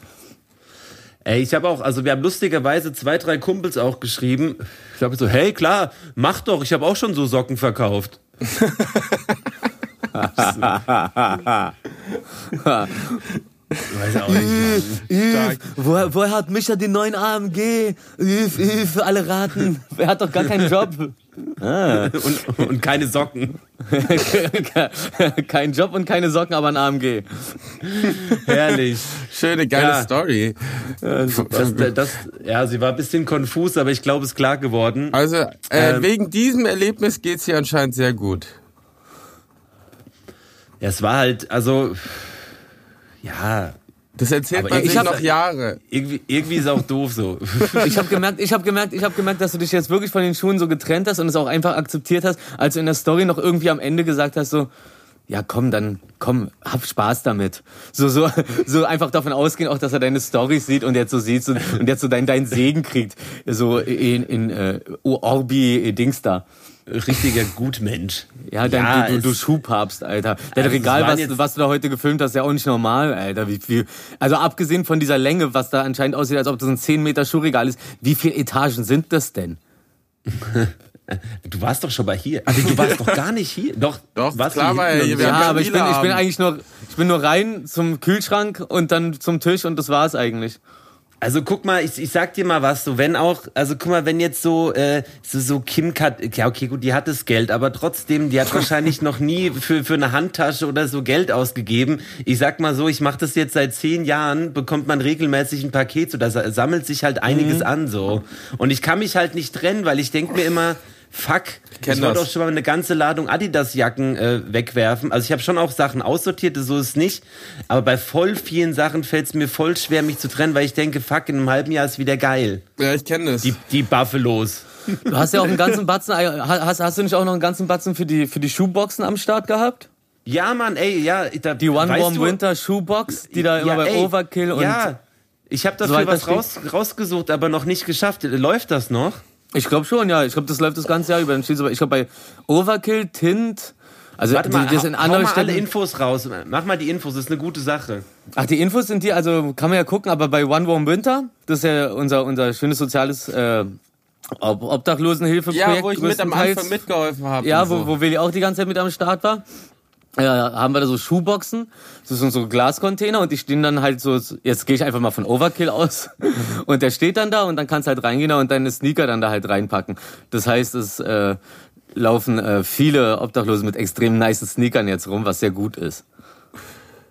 Ey, ich habe auch, also wir haben lustigerweise zwei, drei Kumpels auch geschrieben. Ich glaube so, hey, klar, mach doch, ich habe auch schon so Socken verkauft. <laughs> <laughs> <laughs> Weiß auch nicht. Woher, woher hat Micha den neuen AMG? Yves, für alle raten. Er hat doch gar keinen Job. <laughs> Ah. Und, und keine Socken. <laughs> Kein Job und keine Socken, aber ein AMG. Herrlich. Schöne, geile ja. Story. Das, das, ja, sie war ein bisschen konfus, aber ich glaube, es ist klar geworden. Also, äh, ähm, wegen diesem Erlebnis geht es ihr anscheinend sehr gut. Ja, es war halt, also ja. Das erzählt aber man sich hab, noch Jahre. Irgendwie, irgendwie ist auch doof so. <laughs> ich habe gemerkt, ich habe gemerkt, ich habe gemerkt, dass du dich jetzt wirklich von den Schuhen so getrennt hast und es auch einfach akzeptiert hast, als du in der Story noch irgendwie am Ende gesagt hast so ja, komm, dann komm, hab Spaß damit. So, so, so einfach davon ausgehen, auch, dass er deine Stories sieht und jetzt so sieht und, und jetzt so deinen, deinen Segen kriegt. So in, in uh, Orbi Dings da richtiger Gutmensch. Ja, dann ja, du, du, Schuhpapst, Alter. Das also Regal, was, was du da heute gefilmt hast, ist ja auch nicht normal, Alter. Wie viel, also abgesehen von dieser Länge, was da anscheinend aussieht, als ob das ein 10 Meter Schuhregal ist, wie viele Etagen sind das denn? <laughs> Du warst doch schon mal hier. Also du warst <laughs> doch gar nicht hier. Doch, doch warst klar war hier. Ja, aber ich bin, ich bin eigentlich nur, ich bin nur rein zum Kühlschrank und dann zum Tisch und das war's eigentlich. Also guck mal, ich, ich sag dir mal was, so wenn auch, also guck mal, wenn jetzt so, äh, so, so Kim Kat, ja okay, gut, die hat das Geld, aber trotzdem, die hat <laughs> wahrscheinlich noch nie für, für eine Handtasche oder so Geld ausgegeben. Ich sag mal so, ich mache das jetzt seit zehn Jahren, bekommt man regelmäßig ein Paket, so da sammelt sich halt einiges mhm. an so. Und ich kann mich halt nicht trennen, weil ich denk mir immer, fuck, ich, ich wollte auch schon mal eine ganze Ladung Adidas-Jacken äh, wegwerfen. Also ich habe schon auch Sachen aussortiert, so ist es nicht. Aber bei voll vielen Sachen fällt es mir voll schwer, mich zu trennen, weil ich denke, fuck, in einem halben Jahr ist wieder geil. Ja, ich kenne das. Die, die Buffalos. Du hast ja auch einen ganzen Batzen, äh, hast, hast du nicht auch noch einen ganzen Batzen für die, für die Schuhboxen am Start gehabt? Ja, Mann, ey, ja. Da, die One Warm du, Winter Schuhbox, die da ja, immer bei ey, Overkill und. Ja, ich habe dafür so was raus, rausgesucht, aber noch nicht geschafft. Läuft das noch? Ich glaube schon, ja. Ich glaube, das läuft das ganze Jahr über. Dann steht so, ich glaube bei Overkill, Tint. Also Warte mal, die, das in anderen mal alle Infos raus. Mach mal die Infos, das ist eine gute Sache. Ach, die Infos sind die, also kann man ja gucken, aber bei One Warm Winter, das ist ja unser, unser schönes soziales äh, Obdachlosenhilfeprojekt. Ja, wo ich mit am Anfang mitgeholfen habe. Ja, wo, so. wo Willi auch die ganze Zeit mit am Start war ja, haben wir da so Schuhboxen, das sind so Glascontainer und die stehen dann halt so, jetzt gehe ich einfach mal von Overkill aus <laughs> und der steht dann da und dann kannst halt reingehen und deine Sneaker dann da halt reinpacken. Das heißt, es äh, laufen äh, viele Obdachlose mit extrem nice Sneakern jetzt rum, was sehr gut ist.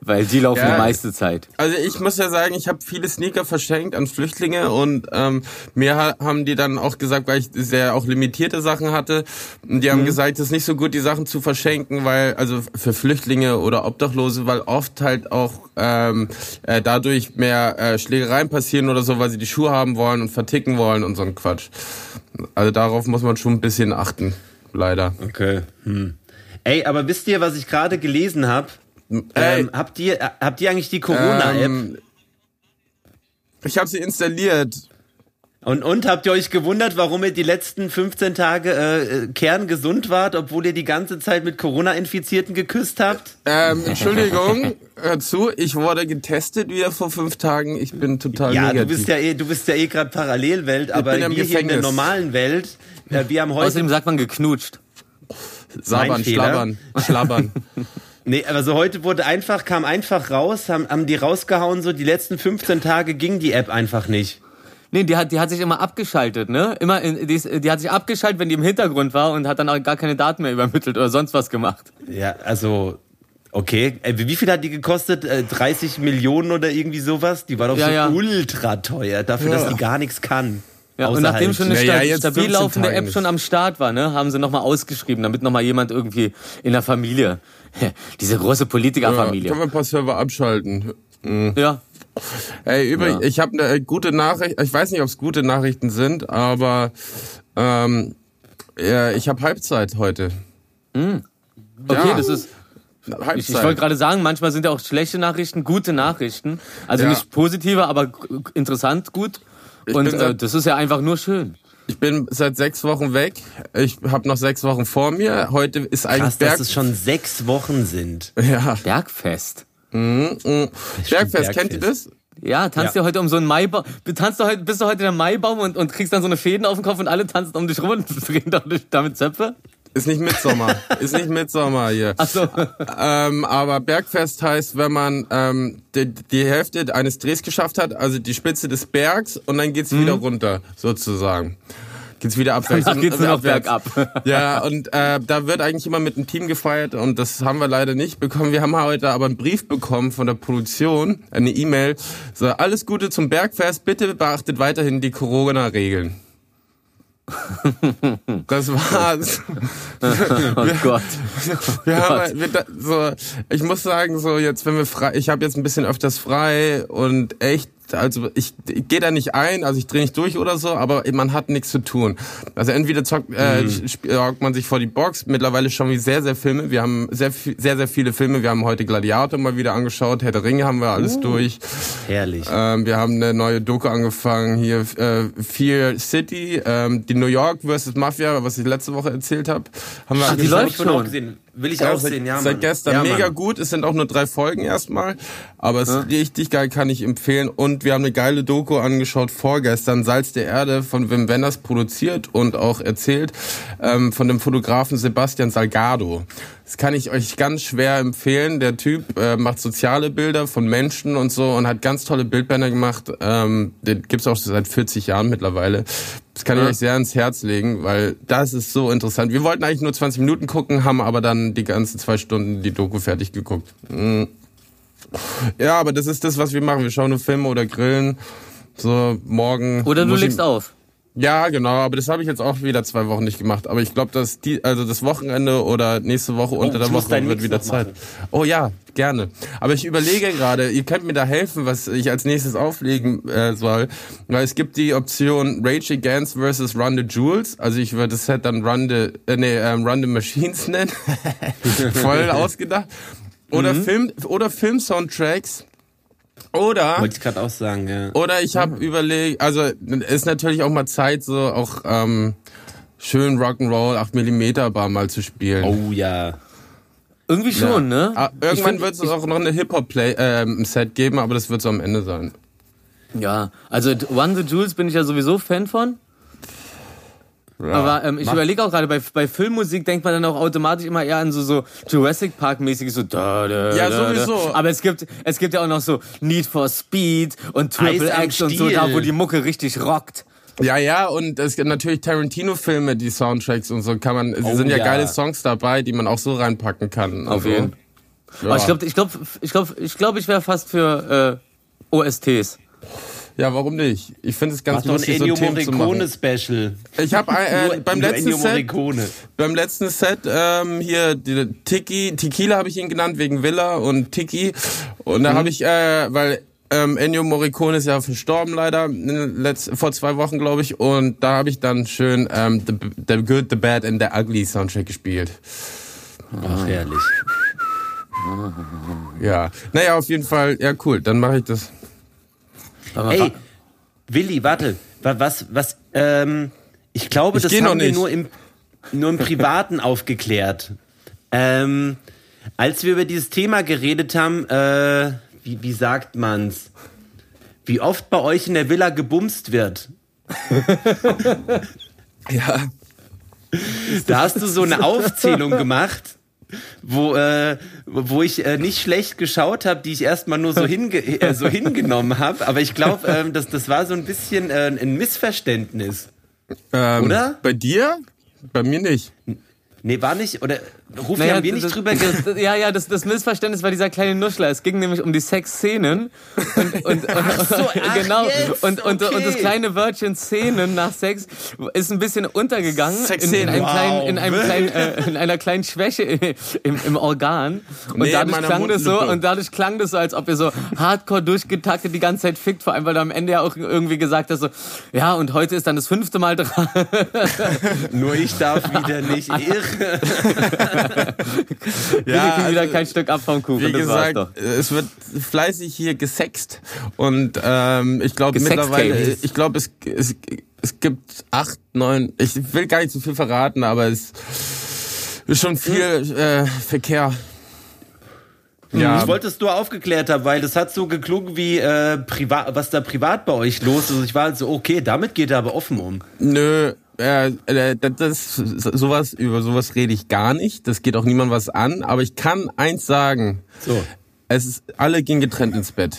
Weil die laufen ja, die meiste Zeit. Also ich muss ja sagen, ich habe viele Sneaker verschenkt an Flüchtlinge und ähm, mir haben die dann auch gesagt, weil ich sehr auch limitierte Sachen hatte, die haben mhm. gesagt, es ist nicht so gut, die Sachen zu verschenken, weil also für Flüchtlinge oder Obdachlose, weil oft halt auch ähm, äh, dadurch mehr äh, Schlägereien passieren oder so, weil sie die Schuhe haben wollen und verticken wollen und so ein Quatsch. Also darauf muss man schon ein bisschen achten, leider. Okay. Hm. Ey, aber wisst ihr, was ich gerade gelesen habe? Ähm, habt, ihr, äh, habt ihr eigentlich die Corona-App? Ähm, ich habe sie installiert. Und, und habt ihr euch gewundert, warum ihr die letzten 15 Tage äh, kerngesund wart, obwohl ihr die ganze Zeit mit Corona-Infizierten geküsst habt? Ähm, Entschuldigung, hör zu, ich wurde getestet wieder vor fünf Tagen. Ich bin total ja, negativ. Du bist ja eh, du bist ja eh gerade Parallelwelt, aber wir hier in der normalen Welt, äh, wir haben heute... Außerdem sagt man geknutscht. Sabern, schlabbern, schlabbern. <laughs> Nee, also heute wurde einfach, kam einfach raus, haben, haben die rausgehauen, so die letzten 15 Tage ging die App einfach nicht. Nee, die hat, die hat sich immer abgeschaltet, ne? Immer, in, die, ist, die hat sich abgeschaltet, wenn die im Hintergrund war und hat dann auch gar keine Daten mehr übermittelt oder sonst was gemacht. Ja, also, okay. Äh, wie viel hat die gekostet? 30 äh, Millionen oder irgendwie sowas? Die war doch ja, so ja. ultra teuer, dafür, ja. dass die gar nichts kann. Ja, und nachdem schon eine ja, ja, stabil laufende App schon am Start war, ne, haben sie nochmal ausgeschrieben, damit nochmal jemand irgendwie in der Familie, <laughs> diese große Politikerfamilie. Ja, können wir ein paar Server abschalten. Mhm. Ja. Ey, übrigens, ja. ich habe eine gute Nachricht, ich weiß nicht, ob es gute Nachrichten sind, aber ähm, ja, ich habe Halbzeit heute. Mhm. Okay, das ist Halbzeit. Ich, ich wollte gerade sagen, manchmal sind ja auch schlechte Nachrichten gute Nachrichten. Also nicht positive, aber interessant gut. Und äh, das ist ja einfach nur schön. Ich bin seit sechs Wochen weg. Ich habe noch sechs Wochen vor mir. Heute ist eigentlich Krass, Berg... dass es schon sechs Wochen sind. ja. Bergfest. Bergfest, kennt ihr das? Ja, tanzt Ja. du heute um so einen Maibaum. Tanzt du heute, bist du heute der Maibaum und, und kriegst dann so eine Fäden auf den Kopf und alle tanzen um dich rum und <laughs> drehen damit Zöpfe? Ist nicht Mitsommer. <laughs> ist nicht Mitsommer hier. Ach so. Ähm, aber Bergfest heißt, wenn man ähm, die, die Hälfte eines Drehs geschafft hat, also die Spitze des Bergs, und dann geht's wieder runter, sozusagen. Geht's wieder abwärts. Danach geht's nur noch bergab. Ja, und äh, da wird eigentlich immer mit einem Team gefeiert und das haben wir leider nicht bekommen. Wir haben heute aber einen Brief bekommen von der Produktion, eine E-Mail. So, alles Gute zum Bergfest, bitte beachtet weiterhin die Corona-Regeln. <laughs> Das war's. Oh <laughs> Gott. Wir Gott. haben, wir, so, ich muss sagen, so jetzt, wenn wir frei, ich habe jetzt ein bisschen öfters frei und echt, also ich, ich gehe da nicht ein, also ich drehe nicht durch oder so, aber man hat nichts zu tun. Also entweder zockt, äh, sp- hockt man sich vor die Box, mittlerweile schauen wir sehr, sehr Filme. Wir haben sehr, sehr, sehr viele Filme. Wir haben heute Gladiator mal wieder angeschaut, Herr der Ringe haben wir alles durch. Herrlich. Ähm, wir haben eine neue Doku angefangen, hier äh, Fear City, ähm, die New York versus Mafia, was ich letzte Woche erzählt habe. Haben wir Ach, die läuft schon. gesehen. Will ich Ja, auch seit, sehen, ja, seit Mann. gestern ja, mega Mann. gut. Es sind auch nur drei Folgen erstmal, aber es ist richtig geil, kann ich empfehlen. Und wir haben eine geile Doku angeschaut vorgestern, Salz der Erde von Wim Wenders produziert und auch erzählt ähm, von dem Fotografen Sebastian Salgado. Das kann ich euch ganz schwer empfehlen. Der Typ äh, macht soziale Bilder von Menschen und so und hat ganz tolle Bildbänder gemacht. Ähm, den gibt's auch seit 40 Jahren mittlerweile. Das kann ich euch sehr ans Herz legen, weil das ist so interessant. Wir wollten eigentlich nur 20 Minuten gucken, haben aber dann die ganzen zwei Stunden die Doku fertig geguckt. Mm. Ja, aber das ist das, was wir machen. Wir schauen nur Filme oder grillen. So morgen. Oder du muss ich- legst auf. Ja, genau, aber das habe ich jetzt auch wieder zwei Wochen nicht gemacht. Aber ich glaube, dass die, also das Wochenende oder nächste Woche unter ich der Woche wird Mix wieder Zeit. Oh ja, gerne. Aber ich überlege gerade, ihr könnt mir da helfen, was ich als nächstes auflegen äh, soll. Weil es gibt die Option Rage Against versus Run the Jewels. Also ich würde das Set dann Run the, äh, nee, ähm, Run the Machines <laughs> nennen. <laughs> Voll ausgedacht. Oder Mhm. Film, oder Film-Soundtracks. Oder Wollte ich gerade auch sagen, ja. oder ich habe überlegt, also ist natürlich auch mal Zeit, so auch ähm, schön Rock'n'Roll 8 mm Bar mal zu spielen. Oh ja. Irgendwie schon, ne? Ah, irgendwann wird es auch noch eine Hip-Hop-Set geben, aber das wird so am Ende sein. Ja, also One the Jewels bin ich ja sowieso Fan von. Aber ähm, ich überlege auch gerade, bei, bei Filmmusik denkt man dann auch automatisch immer eher an so, so Jurassic Park-mäßig, so da, da, Ja, da, sowieso. Da. Aber es gibt, es gibt ja auch noch so Need for Speed und Triple Eis X und so, da wo die Mucke richtig rockt. Ja, ja, und es gibt natürlich Tarantino-Filme, die Soundtracks und so kann man, Oh, sind ja, ja. geile Songs dabei, die man auch so reinpacken kann. Auf Also, jeden. Ja. Aber ich glaube, ich glaube, ich glaube, ich, glaub, ich wäre fast für äh, OSTs. Ja, warum nicht? Ich finde es ganz Mach doch ein lustig, so Ennio machen. Morricone-Special. Ich habe äh, <laughs> Nur- beim letzten Set. Beim letzten Set ähm, hier die Tiki, Tequila habe ich ihn genannt wegen Villa und Tiki und Mhm. da habe ich äh, weil ähm, Ennio Morricone ist ja verstorben leider in den letz- vor zwei Wochen glaube ich und da habe ich dann schön ähm, the, the Good, the Bad and the Ugly Soundtrack gespielt. Ach, herrlich. Ja, naja auf jeden Fall ja cool. Dann mache ich das. Aber Ey, Willi, warte. Wa- Was, was, ähm, ich glaube, Ich das haben wir nur im, nur im <laughs> Privaten aufgeklärt. Ähm, als wir über dieses Thema geredet haben, äh, wie, wie sagt man's? Wie oft bei euch in der Villa gebumst wird. <laughs> <laughs> Ja. Da hast du so eine Aufzählung gemacht, wo, äh, wo ich äh, nicht schlecht geschaut habe, die ich erstmal nur so, hinge äh, so hingenommen habe. Aber ich glaube, ähm, das, das war so ein bisschen äh, ein Missverständnis. Ähm, Oder? Bei dir? Bei mir nicht. Nee, war nicht, oder Rufi, Naja, haben wir nicht drüber <laughs> Ja, ja, das, das Missverständnis war dieser kleine Nuschler. Es ging nämlich um die Sexszenen. Und, und, und, so, <laughs> ach, genau. jetzt, und, und, und das okay. kleine Wörtchen Szenen nach Sex ist ein bisschen untergegangen in, in, einem wow. kleinen, in, einem kleinen, <laughs> äh, in einer kleinen Schwäche im, im Organ. Und Nee, dadurch klang das so, und dadurch klang das so, als ob ihr so hardcore durchgetaktet die ganze Zeit fickt, vor allem weil du am Ende ja auch irgendwie gesagt hast, so, ja, und heute ist dann das fünfte Mal dran. Nur ich darf wieder nicht irre. <laughs> Wir kriegen wieder also, kein Stück ab vom Kuchen, Wie das war's gesagt, doch. es wird fleißig hier gesext und ähm, ich glaube mittlerweile, ich glaube es, es es gibt acht, neun, ich will gar nicht zu viel verraten, aber es ist schon viel äh, Verkehr. Ja, Ich wollte es nur aufgeklärt haben, weil das hat so geklungen wie äh, privat, was da privat bei euch los ist. Also ich war halt so, okay, damit geht er aber offen um. nö, äh, äh, das, sowas über sowas rede ich gar nicht. Das geht auch niemand was an. Aber ich kann eins sagen: So. Es ist, alle gehen getrennt ins Bett.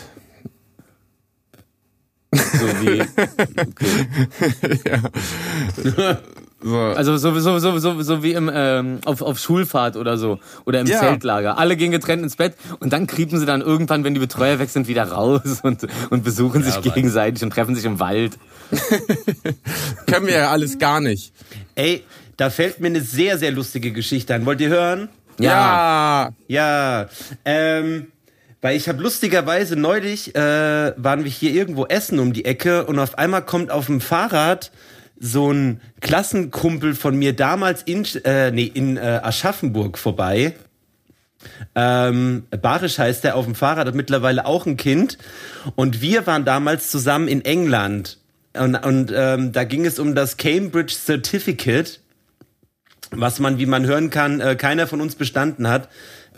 So wie, <laughs> So. Also so, so, so, so, so wie im, ähm, auf, auf Schulfahrt oder so. Oder im Ja. Zeltlager. Alle gehen getrennt ins Bett und dann kriepen sie dann irgendwann, wenn die Betreuer weg sind, wieder raus <laughs> und, und besuchen sich Mann. gegenseitig und treffen sich im Wald. <laughs> Können wir ja alles gar nicht. Ey, da fällt mir eine sehr, sehr lustige Geschichte ein. Wollt ihr hören? Ja. Ja, ähm, weil ich habe lustigerweise neulich äh, waren wir hier irgendwo essen um die Ecke und auf einmal kommt auf dem Fahrrad so ein Klassenkumpel von mir damals in äh, nee, in äh, Aschaffenburg vorbei. Ähm, Barisch heißt der auf dem Fahrrad, hat mittlerweile auch ein Kind. Und wir waren damals zusammen in England. Und, und ähm, da ging es um das Cambridge Certificate was man, wie man hören kann, äh, keiner von uns bestanden hat.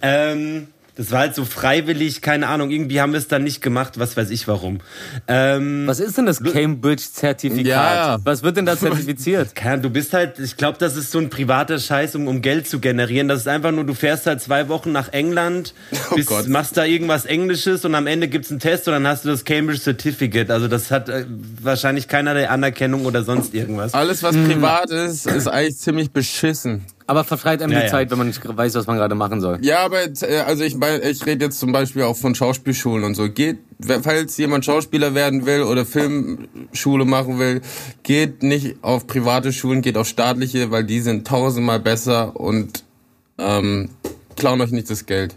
Ähm, das war halt so freiwillig, keine Ahnung, irgendwie haben wir es dann nicht gemacht, was weiß ich warum. Ähm, Was ist denn das Cambridge-Zertifikat? Ja. Was wird denn da <laughs> zertifiziert? Du bist halt, ich glaube, das ist so ein privater Scheiß, um, um Geld zu generieren. Das ist einfach nur, du fährst halt zwei Wochen nach England, <laughs> bist, Gott. machst da irgendwas Englisches und am Ende gibt's einen Test und dann hast du das Cambridge Certificate. Also das hat äh, wahrscheinlich keinerlei Anerkennung oder sonst irgendwas. Alles, was privat ist, ist eigentlich ziemlich beschissen. Aber verfreit einem Ja, die ja. Zeit, wenn man nicht weiß, was man gerade machen soll. Ja, aber äh, also ich ich rede jetzt zum Beispiel auch von Schauspielschulen und so. Geht, falls jemand Schauspieler werden will oder Filmschule machen will, geht nicht auf private Schulen, geht auf staatliche, weil die sind tausendmal besser und ähm, klauen euch nicht das Geld.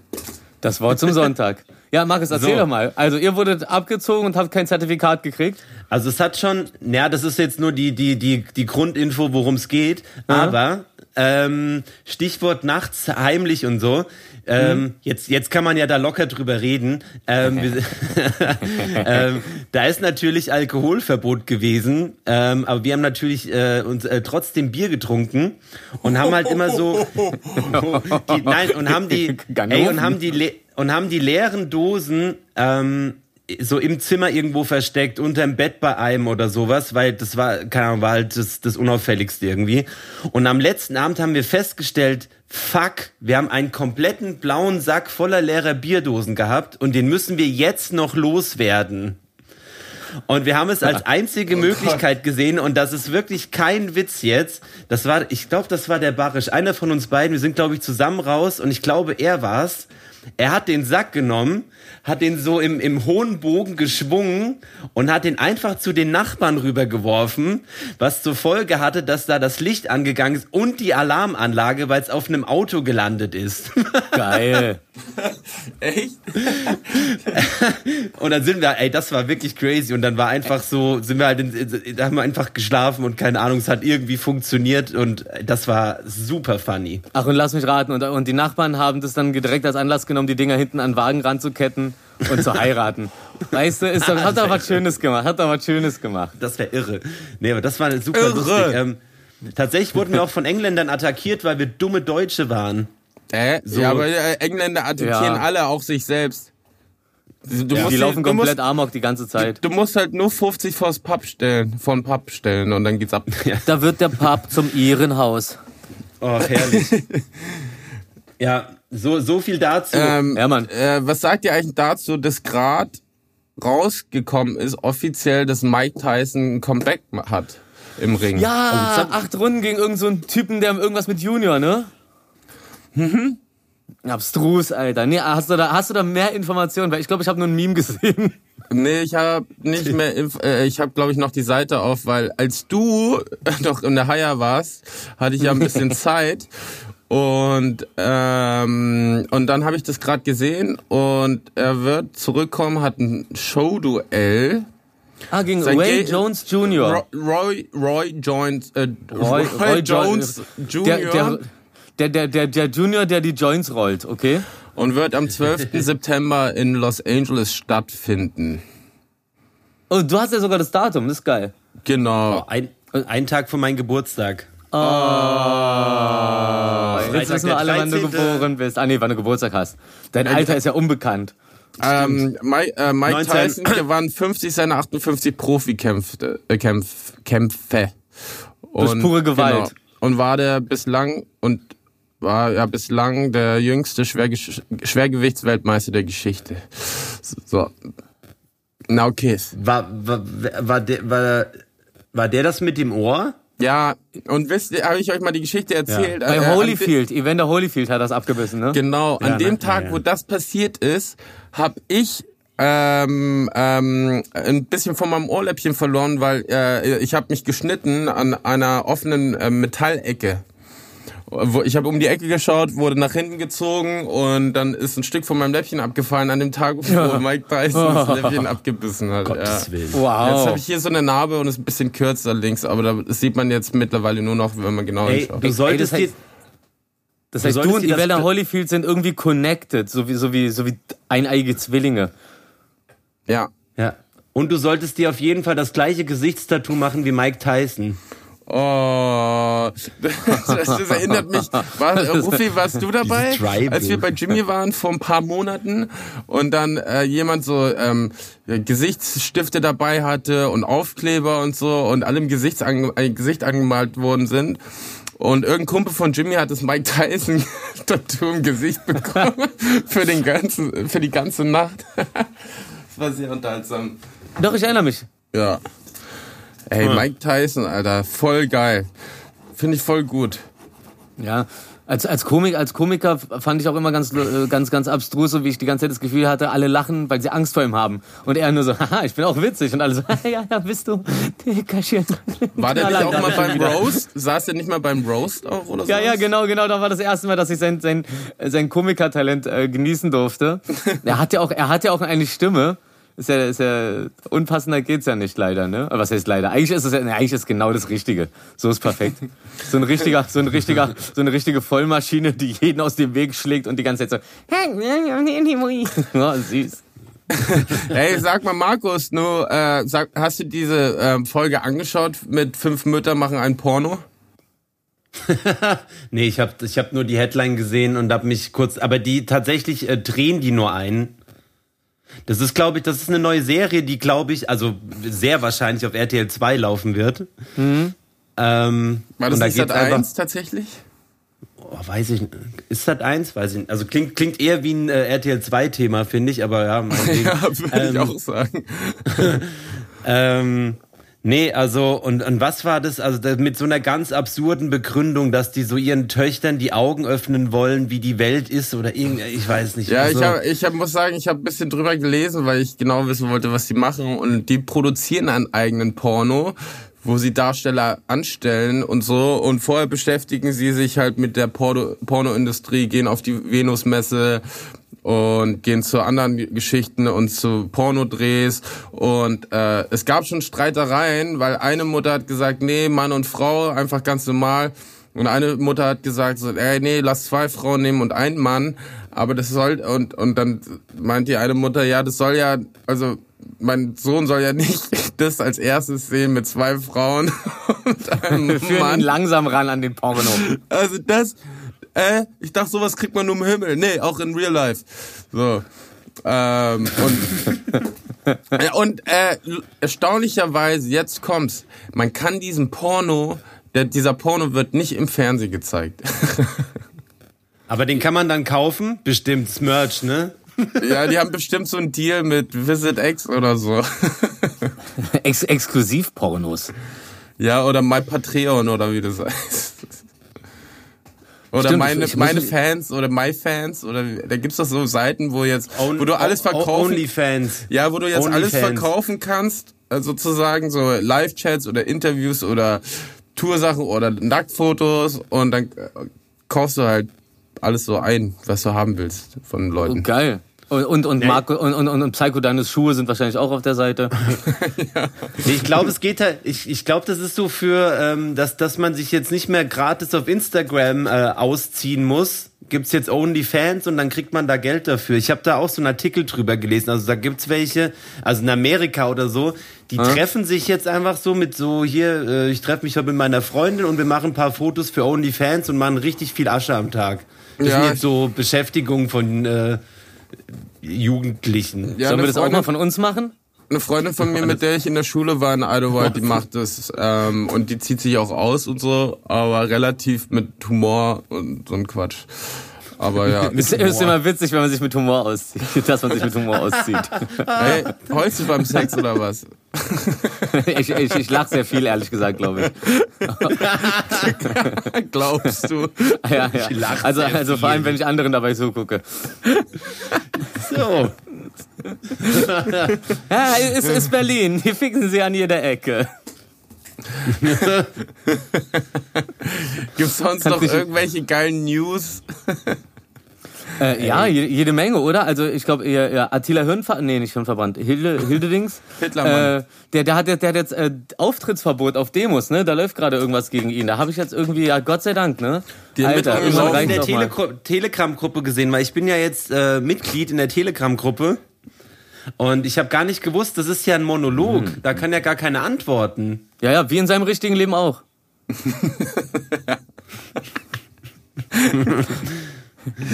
Das Wort zum Sonntag. <laughs> Ja, Markus, erzähl So. doch mal. Also ihr wurdet abgezogen und habt kein Zertifikat gekriegt. Also es hat schon, naja, das ist jetzt nur die, die, die, die Grundinfo, worum es geht. Aber ähm, Stichwort nachts heimlich und so. Ähm, jetzt, jetzt kann man ja da locker drüber reden. Ähm, <laughs> ähm, da ist natürlich Alkoholverbot gewesen, ähm, aber wir haben natürlich äh, uns äh, trotzdem Bier getrunken und haben halt immer so, <laughs> die, nein, und haben die, ey, und haben die, und haben die leeren Dosen ähm, so im Zimmer irgendwo versteckt, unterm Bett bei einem oder sowas, weil das war, keine Ahnung, war halt das, das Unauffälligste irgendwie. Und am letzten Abend haben wir festgestellt, fuck, wir haben einen kompletten blauen Sack voller leerer Bierdosen gehabt und den müssen wir jetzt noch loswerden. Und wir haben es als <laughs> einzige Möglichkeit gesehen und das ist wirklich kein Witz jetzt. Das war, ich glaube, das war der Barisch, einer von uns beiden. Wir sind, glaube ich, zusammen raus und ich glaube, er war's. Er hat den Sack genommen, hat den so im, im hohen Bogen geschwungen und hat den einfach zu den Nachbarn rübergeworfen, was zur Folge hatte, dass da das Licht angegangen ist und die Alarmanlage, weil es auf einem Auto gelandet ist. <laughs> Geil. <laughs> Echt? <laughs> Und dann sind wir, ey, das war wirklich crazy. Und dann war einfach so, sind wir halt, in, da haben wir einfach geschlafen und keine Ahnung, es hat irgendwie funktioniert und das war super funny. Ach, und lass mich raten. Und, und die Nachbarn haben das dann direkt als Anlass genommen, die Dinger hinten an den Wagen ranzuketten und zu heiraten. Weißt du, ist doch, hat doch was Schönes gemacht. Hat doch was Schönes gemacht. Das wäre irre. Nee, aber das war super Irre. lustig. Ähm, tatsächlich wurden wir auch von Engländern attackiert, weil wir dumme Deutsche waren. Äh, So. Ja, aber äh, Engländer attackieren Ja. alle auch sich selbst. Du, Die musst, laufen du, komplett musst, amok die ganze Zeit. du musst halt nur 50 vors Pub stellen, vor den Pub stellen und dann geht's ab. <laughs> Da wird der Pub zum Ehrenhaus. Oh, herrlich. ja, so, so viel dazu. Ähm, Ja, Mann. Äh, was sagt ihr eigentlich dazu, dass gerade rausgekommen ist, offiziell, dass Mike Tyson ein Comeback hat im Ring? Ja, acht Runden gegen irgendeinen so einen Typen, der irgendwas mit Junior, ne? Mhm. Abstrus, Alter. Nee, hast du da, hast du da mehr Informationen? Weil ich glaube, ich habe nur ein Meme gesehen. <laughs> Nee, ich habe nicht mehr, Inf äh, ich habe glaube ich noch die Seite auf, weil als du <laughs> noch in der Haier warst, hatte ich ja ein bisschen <laughs> Zeit und ähm, und dann habe ich das gerade gesehen und er wird zurückkommen, hat ein Showduell. Ah, gegen Sein Ray Ge- Jones Jr. Ro- Roy Roy Jones äh, Roy, Roy Jones Jo- Jr. Der, der, der, der, der, der Junior, der die Joints rollt, okay? Und wird am 12. <laughs> September in Los Angeles stattfinden. Oh, du hast ja sogar das Datum, das ist geil. Genau. Ein, ein Tag vor meinem Geburtstag. Oh, jetzt wissen wir alle, wann du 13.. geboren bist. Ah nee, wann du Geburtstag hast. Dein Alter ist ja unbekannt. Ähm, Mike, äh, Mike 19. Tyson gewann 50 seiner 58 Profikämpfe. Äh, Kämpf, Kämpfe. Und, pure Gewalt. Genau, und war der bislang und war ja bislang der jüngste Schwerge Schwergewichtsweltmeister der Geschichte. So. Now kiss. War, war, war, der, war, war der das mit dem Ohr? Ja, und wisst ihr, habe ich euch mal die Geschichte erzählt? Bei Äh, Holyfield, Evander Holyfield hat das abgebissen, ne? Genau, an Ja, dem ne? Tag, Ja, ja. wo das passiert ist, habe ich ähm, ähm, ein bisschen von meinem Ohrläppchen verloren, weil äh, ich habe mich geschnitten an einer offenen äh, Metallecke. Ich habe um die Ecke geschaut, wurde nach hinten gezogen und dann ist ein Stück von meinem Läppchen abgefallen an dem Tag, wo <laughs> Mike Tyson das <laughs> Läppchen abgebissen hat. Gottes ja. Willen. Wow. Jetzt habe ich hier so eine Narbe und ist ein bisschen kürzer links, aber da- das sieht man jetzt mittlerweile nur noch, wenn man genau Ey, hinschaut. du solltest das dir... heißt- das heißt, du solltest und das be- Holyfield sind irgendwie connected, so wie, so wie, so wie eineige Zwillinge. ja. Ja. Und du solltest dir auf jeden Fall das gleiche Gesichtstattoo machen wie Mike Tyson. Oh, das, <laughs> das erinnert mich. War, Rufi, warst du dabei, als wir bei Jimmy waren vor ein paar Monaten und dann äh, jemand so ähm, Gesichtsstifte dabei hatte und Aufkleber und so und alle im Gesicht, ange ein Gesicht angemalt worden sind. Und irgendein Kumpel von Jimmy hat das Mike Tyson <laughs> Tattoo im Gesicht bekommen <laughs> für den ganzen, für die ganze Nacht. Das war sehr unterhaltsam. Doch, ich erinnere mich. Ja. Ey, Mike Tyson, Alter, voll geil. Finde ich voll gut. Ja, als, als, Komik, als Komiker fand ich auch immer ganz, äh, ganz, ganz abstrus, so wie ich die ganze Zeit das Gefühl hatte, alle lachen, weil sie Angst vor ihm haben. Und er nur so, <laughs> haha, ich bin auch witzig. Und alle so, <laughs> ja, ja, bist du. <laughs> War der nicht auch mal beim Roast? Saß der nicht mal beim Roast auch oder so? Ja, ja, genau, genau. Da war das erste Mal, dass ich sein, sein, sein Komikertalent äh, genießen durfte. Er hat ja auch, er hat ja auch eine Stimme. Ist ja, ist ja, unpassender geht's ja nicht leider, ne? Aber was heißt leider? Eigentlich ist es ja, ne, eigentlich ist genau das Richtige. So ist perfekt. <laughs> So ein richtiger, so ein richtiger, so eine richtige Vollmaschine, die jeden aus dem Weg schlägt und die ganze Zeit so, <laughs> ja, süß. <laughs> Ey, sag mal, Markus, du, äh, sag, hast du diese ähm, Folge angeschaut mit fünf Mütter machen ein Porno? Nee, ich habe ich hab nur die Headline gesehen und habe mich kurz... Aber die tatsächlich äh, drehen die nur ein. Das ist, glaube ich, das ist eine neue Serie, die, glaube ich, also sehr wahrscheinlich auf RTL 2 laufen wird. Ähm, War das da nicht geht's Sat einfach- 1 tatsächlich? Oh, weiß ich nicht. Ist das eins? Weiß ich nicht. Also klingt, klingt eher wie ein äh, RTL 2-Thema, finde ich, aber ja, mein <laughs> Ding. Ja, würde ich Ähm, auch sagen. <laughs> Ähm, nee, also, und, und was war das? Also das, mit so einer ganz absurden Begründung, dass die so ihren Töchtern die Augen öffnen wollen, wie die Welt ist oder irgend, ich weiß nicht. Ja, also, ich, hab, ich hab, muss sagen, ich habe ein bisschen drüber gelesen, weil ich genau wissen wollte, was die machen. Und die produzieren einen eigenen Porno, wo sie Darsteller anstellen und so. Und vorher beschäftigen sie sich halt mit der Porno- Pornoindustrie, gehen auf die Venusmesse und gehen zu anderen Geschichten und zu Pornodrehs. Und äh, es gab schon Streitereien, weil eine Mutter hat gesagt, nee, Mann und Frau, einfach ganz normal. Und eine Mutter hat gesagt, so, ey, nee, lass zwei Frauen nehmen und einen Mann. Aber das soll, und, und dann meint die eine Mutter, ja, das soll ja, also, mein Sohn soll ja nicht <laughs> das als erstes sehen mit zwei Frauen <laughs> und einem führen ihn Mann. langsam ran an den Porno. Also das, äh, ich dachte, sowas kriegt man nur im Himmel. Nee, auch in Real Life. So. Ähm, und <laughs> ja, und äh, erstaunlicherweise, jetzt kommt's, man kann diesen Porno, der, dieser Porno wird nicht im Fernsehen gezeigt. <laughs> aber den kann man dann kaufen? Bestimmt, Merch, ne? <laughs> ja, die haben bestimmt so einen Deal mit Visit X oder so. Ex Exklusivpornos. ja, oder My Patreon oder wie das heißt. Oder Stimmt, meine, meine Fans oder My Fans oder da gibt's doch so Seiten, wo jetzt, wo du alles verkaufen Onlyfans. Ja, wo du jetzt alles Onlyfans. verkaufen kannst, äh, sozusagen so Live-Chats oder Interviews oder Toursachen oder Nacktfotos und dann äh, kaufst du halt alles so ein, was du haben willst von Oh, Leuten. geil. Und, und, und, Marco, und, und, und Psycho Deines Schuhe sind wahrscheinlich auch auf der Seite. <laughs> Nee, ich glaube, es geht halt, ich, ich glaube, das ist so für, ähm, dass, dass man sich jetzt nicht mehr gratis auf Instagram äh, ausziehen muss. Gibt's jetzt OnlyFans und dann kriegt man da Geld dafür. Ich habe da auch so einen Artikel drüber gelesen. Also da gibt's welche, also in Amerika oder so, die treffen sich jetzt einfach so mit so hier, äh, ich treffe mich heute mit meiner Freundin und wir machen ein paar Fotos für OnlyFans und machen richtig viel Asche am Tag. Das Ja. sind jetzt so Beschäftigungen von äh, Jugendlichen. Ja, Sollen wir das auch Freundin- mal von uns machen? Eine Freundin von mir, mit der ich in der Schule war in Idlewild, die macht das ähm, und die zieht sich auch aus und so, aber relativ mit Humor und so ein Quatsch. Aber ja, <laughs> Es ist immer witzig, wenn man sich mit Humor auszieht, dass man sich mit Humor auszieht. <laughs> hey, heulst du beim Sex oder was? <laughs> Ich, ich, ich lache sehr viel, ehrlich gesagt, glaube ich. Glaubst du? Ja, ja. lache Also, sehr also vor allem, viel. wenn ich anderen dabei zugucke. So. Ja, es ist Berlin. Hier fixen sie an jeder Ecke. Gibt's sonst Kannst noch irgendwelche geilen News? Äh, ja, je, jede Menge, oder? Also ich glaube, ja, ja, Attila Hirnver nee, nicht Hirnverband, Hilde, Hildedings. <laughs> Hitlermann. Äh, der, der hat, jetzt- der hat jetzt äh, Auftrittsverbot auf Demos, ne? Da läuft gerade irgendwas gegen ihn. Da habe ich jetzt irgendwie, ja, Gott sei Dank, ne? Die Alter, irgendwann laufen. in der. Tele Telegram-Gruppe gesehen, weil ich bin ja jetzt äh, Mitglied in der Telegram-Gruppe und ich habe gar nicht gewusst, das ist ja ein Monolog, Mhm. da kann ja gar keine antworten. Ja, ja, wie in seinem richtigen Leben auch. <laughs> <laughs>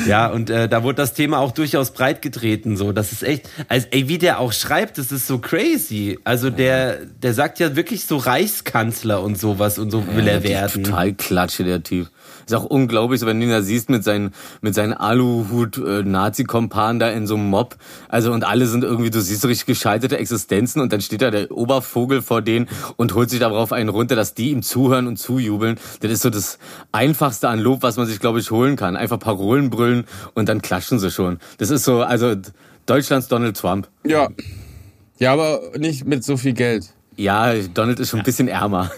Ja, und äh, da wurde das Thema auch durchaus breit getreten, so. Das ist echt, also ey, wie der auch schreibt, das ist so crazy. Also der, der sagt ja wirklich so Reichskanzler und sowas und so will er werden. Total klatsche, der Typ. Ist auch unglaublich, wenn du ihn da siehst mit seinen, mit seinen Aluhut-Nazi-Kompan da in so einem Mob. Also, und alle sind irgendwie, du siehst so richtig gescheiterte Existenzen und dann steht da der Obervogel vor denen und holt sich darauf einen runter, dass die ihm zuhören und zujubeln. Das ist so das einfachste an Lob, was man sich, glaube ich, holen kann. Einfach Parolen brüllen und dann klatschen sie schon. Das ist so, also, Deutschlands Donald Trump. Ja. Ja, aber nicht mit so viel Geld. Ja, Donald ist schon ein bisschen ärmer.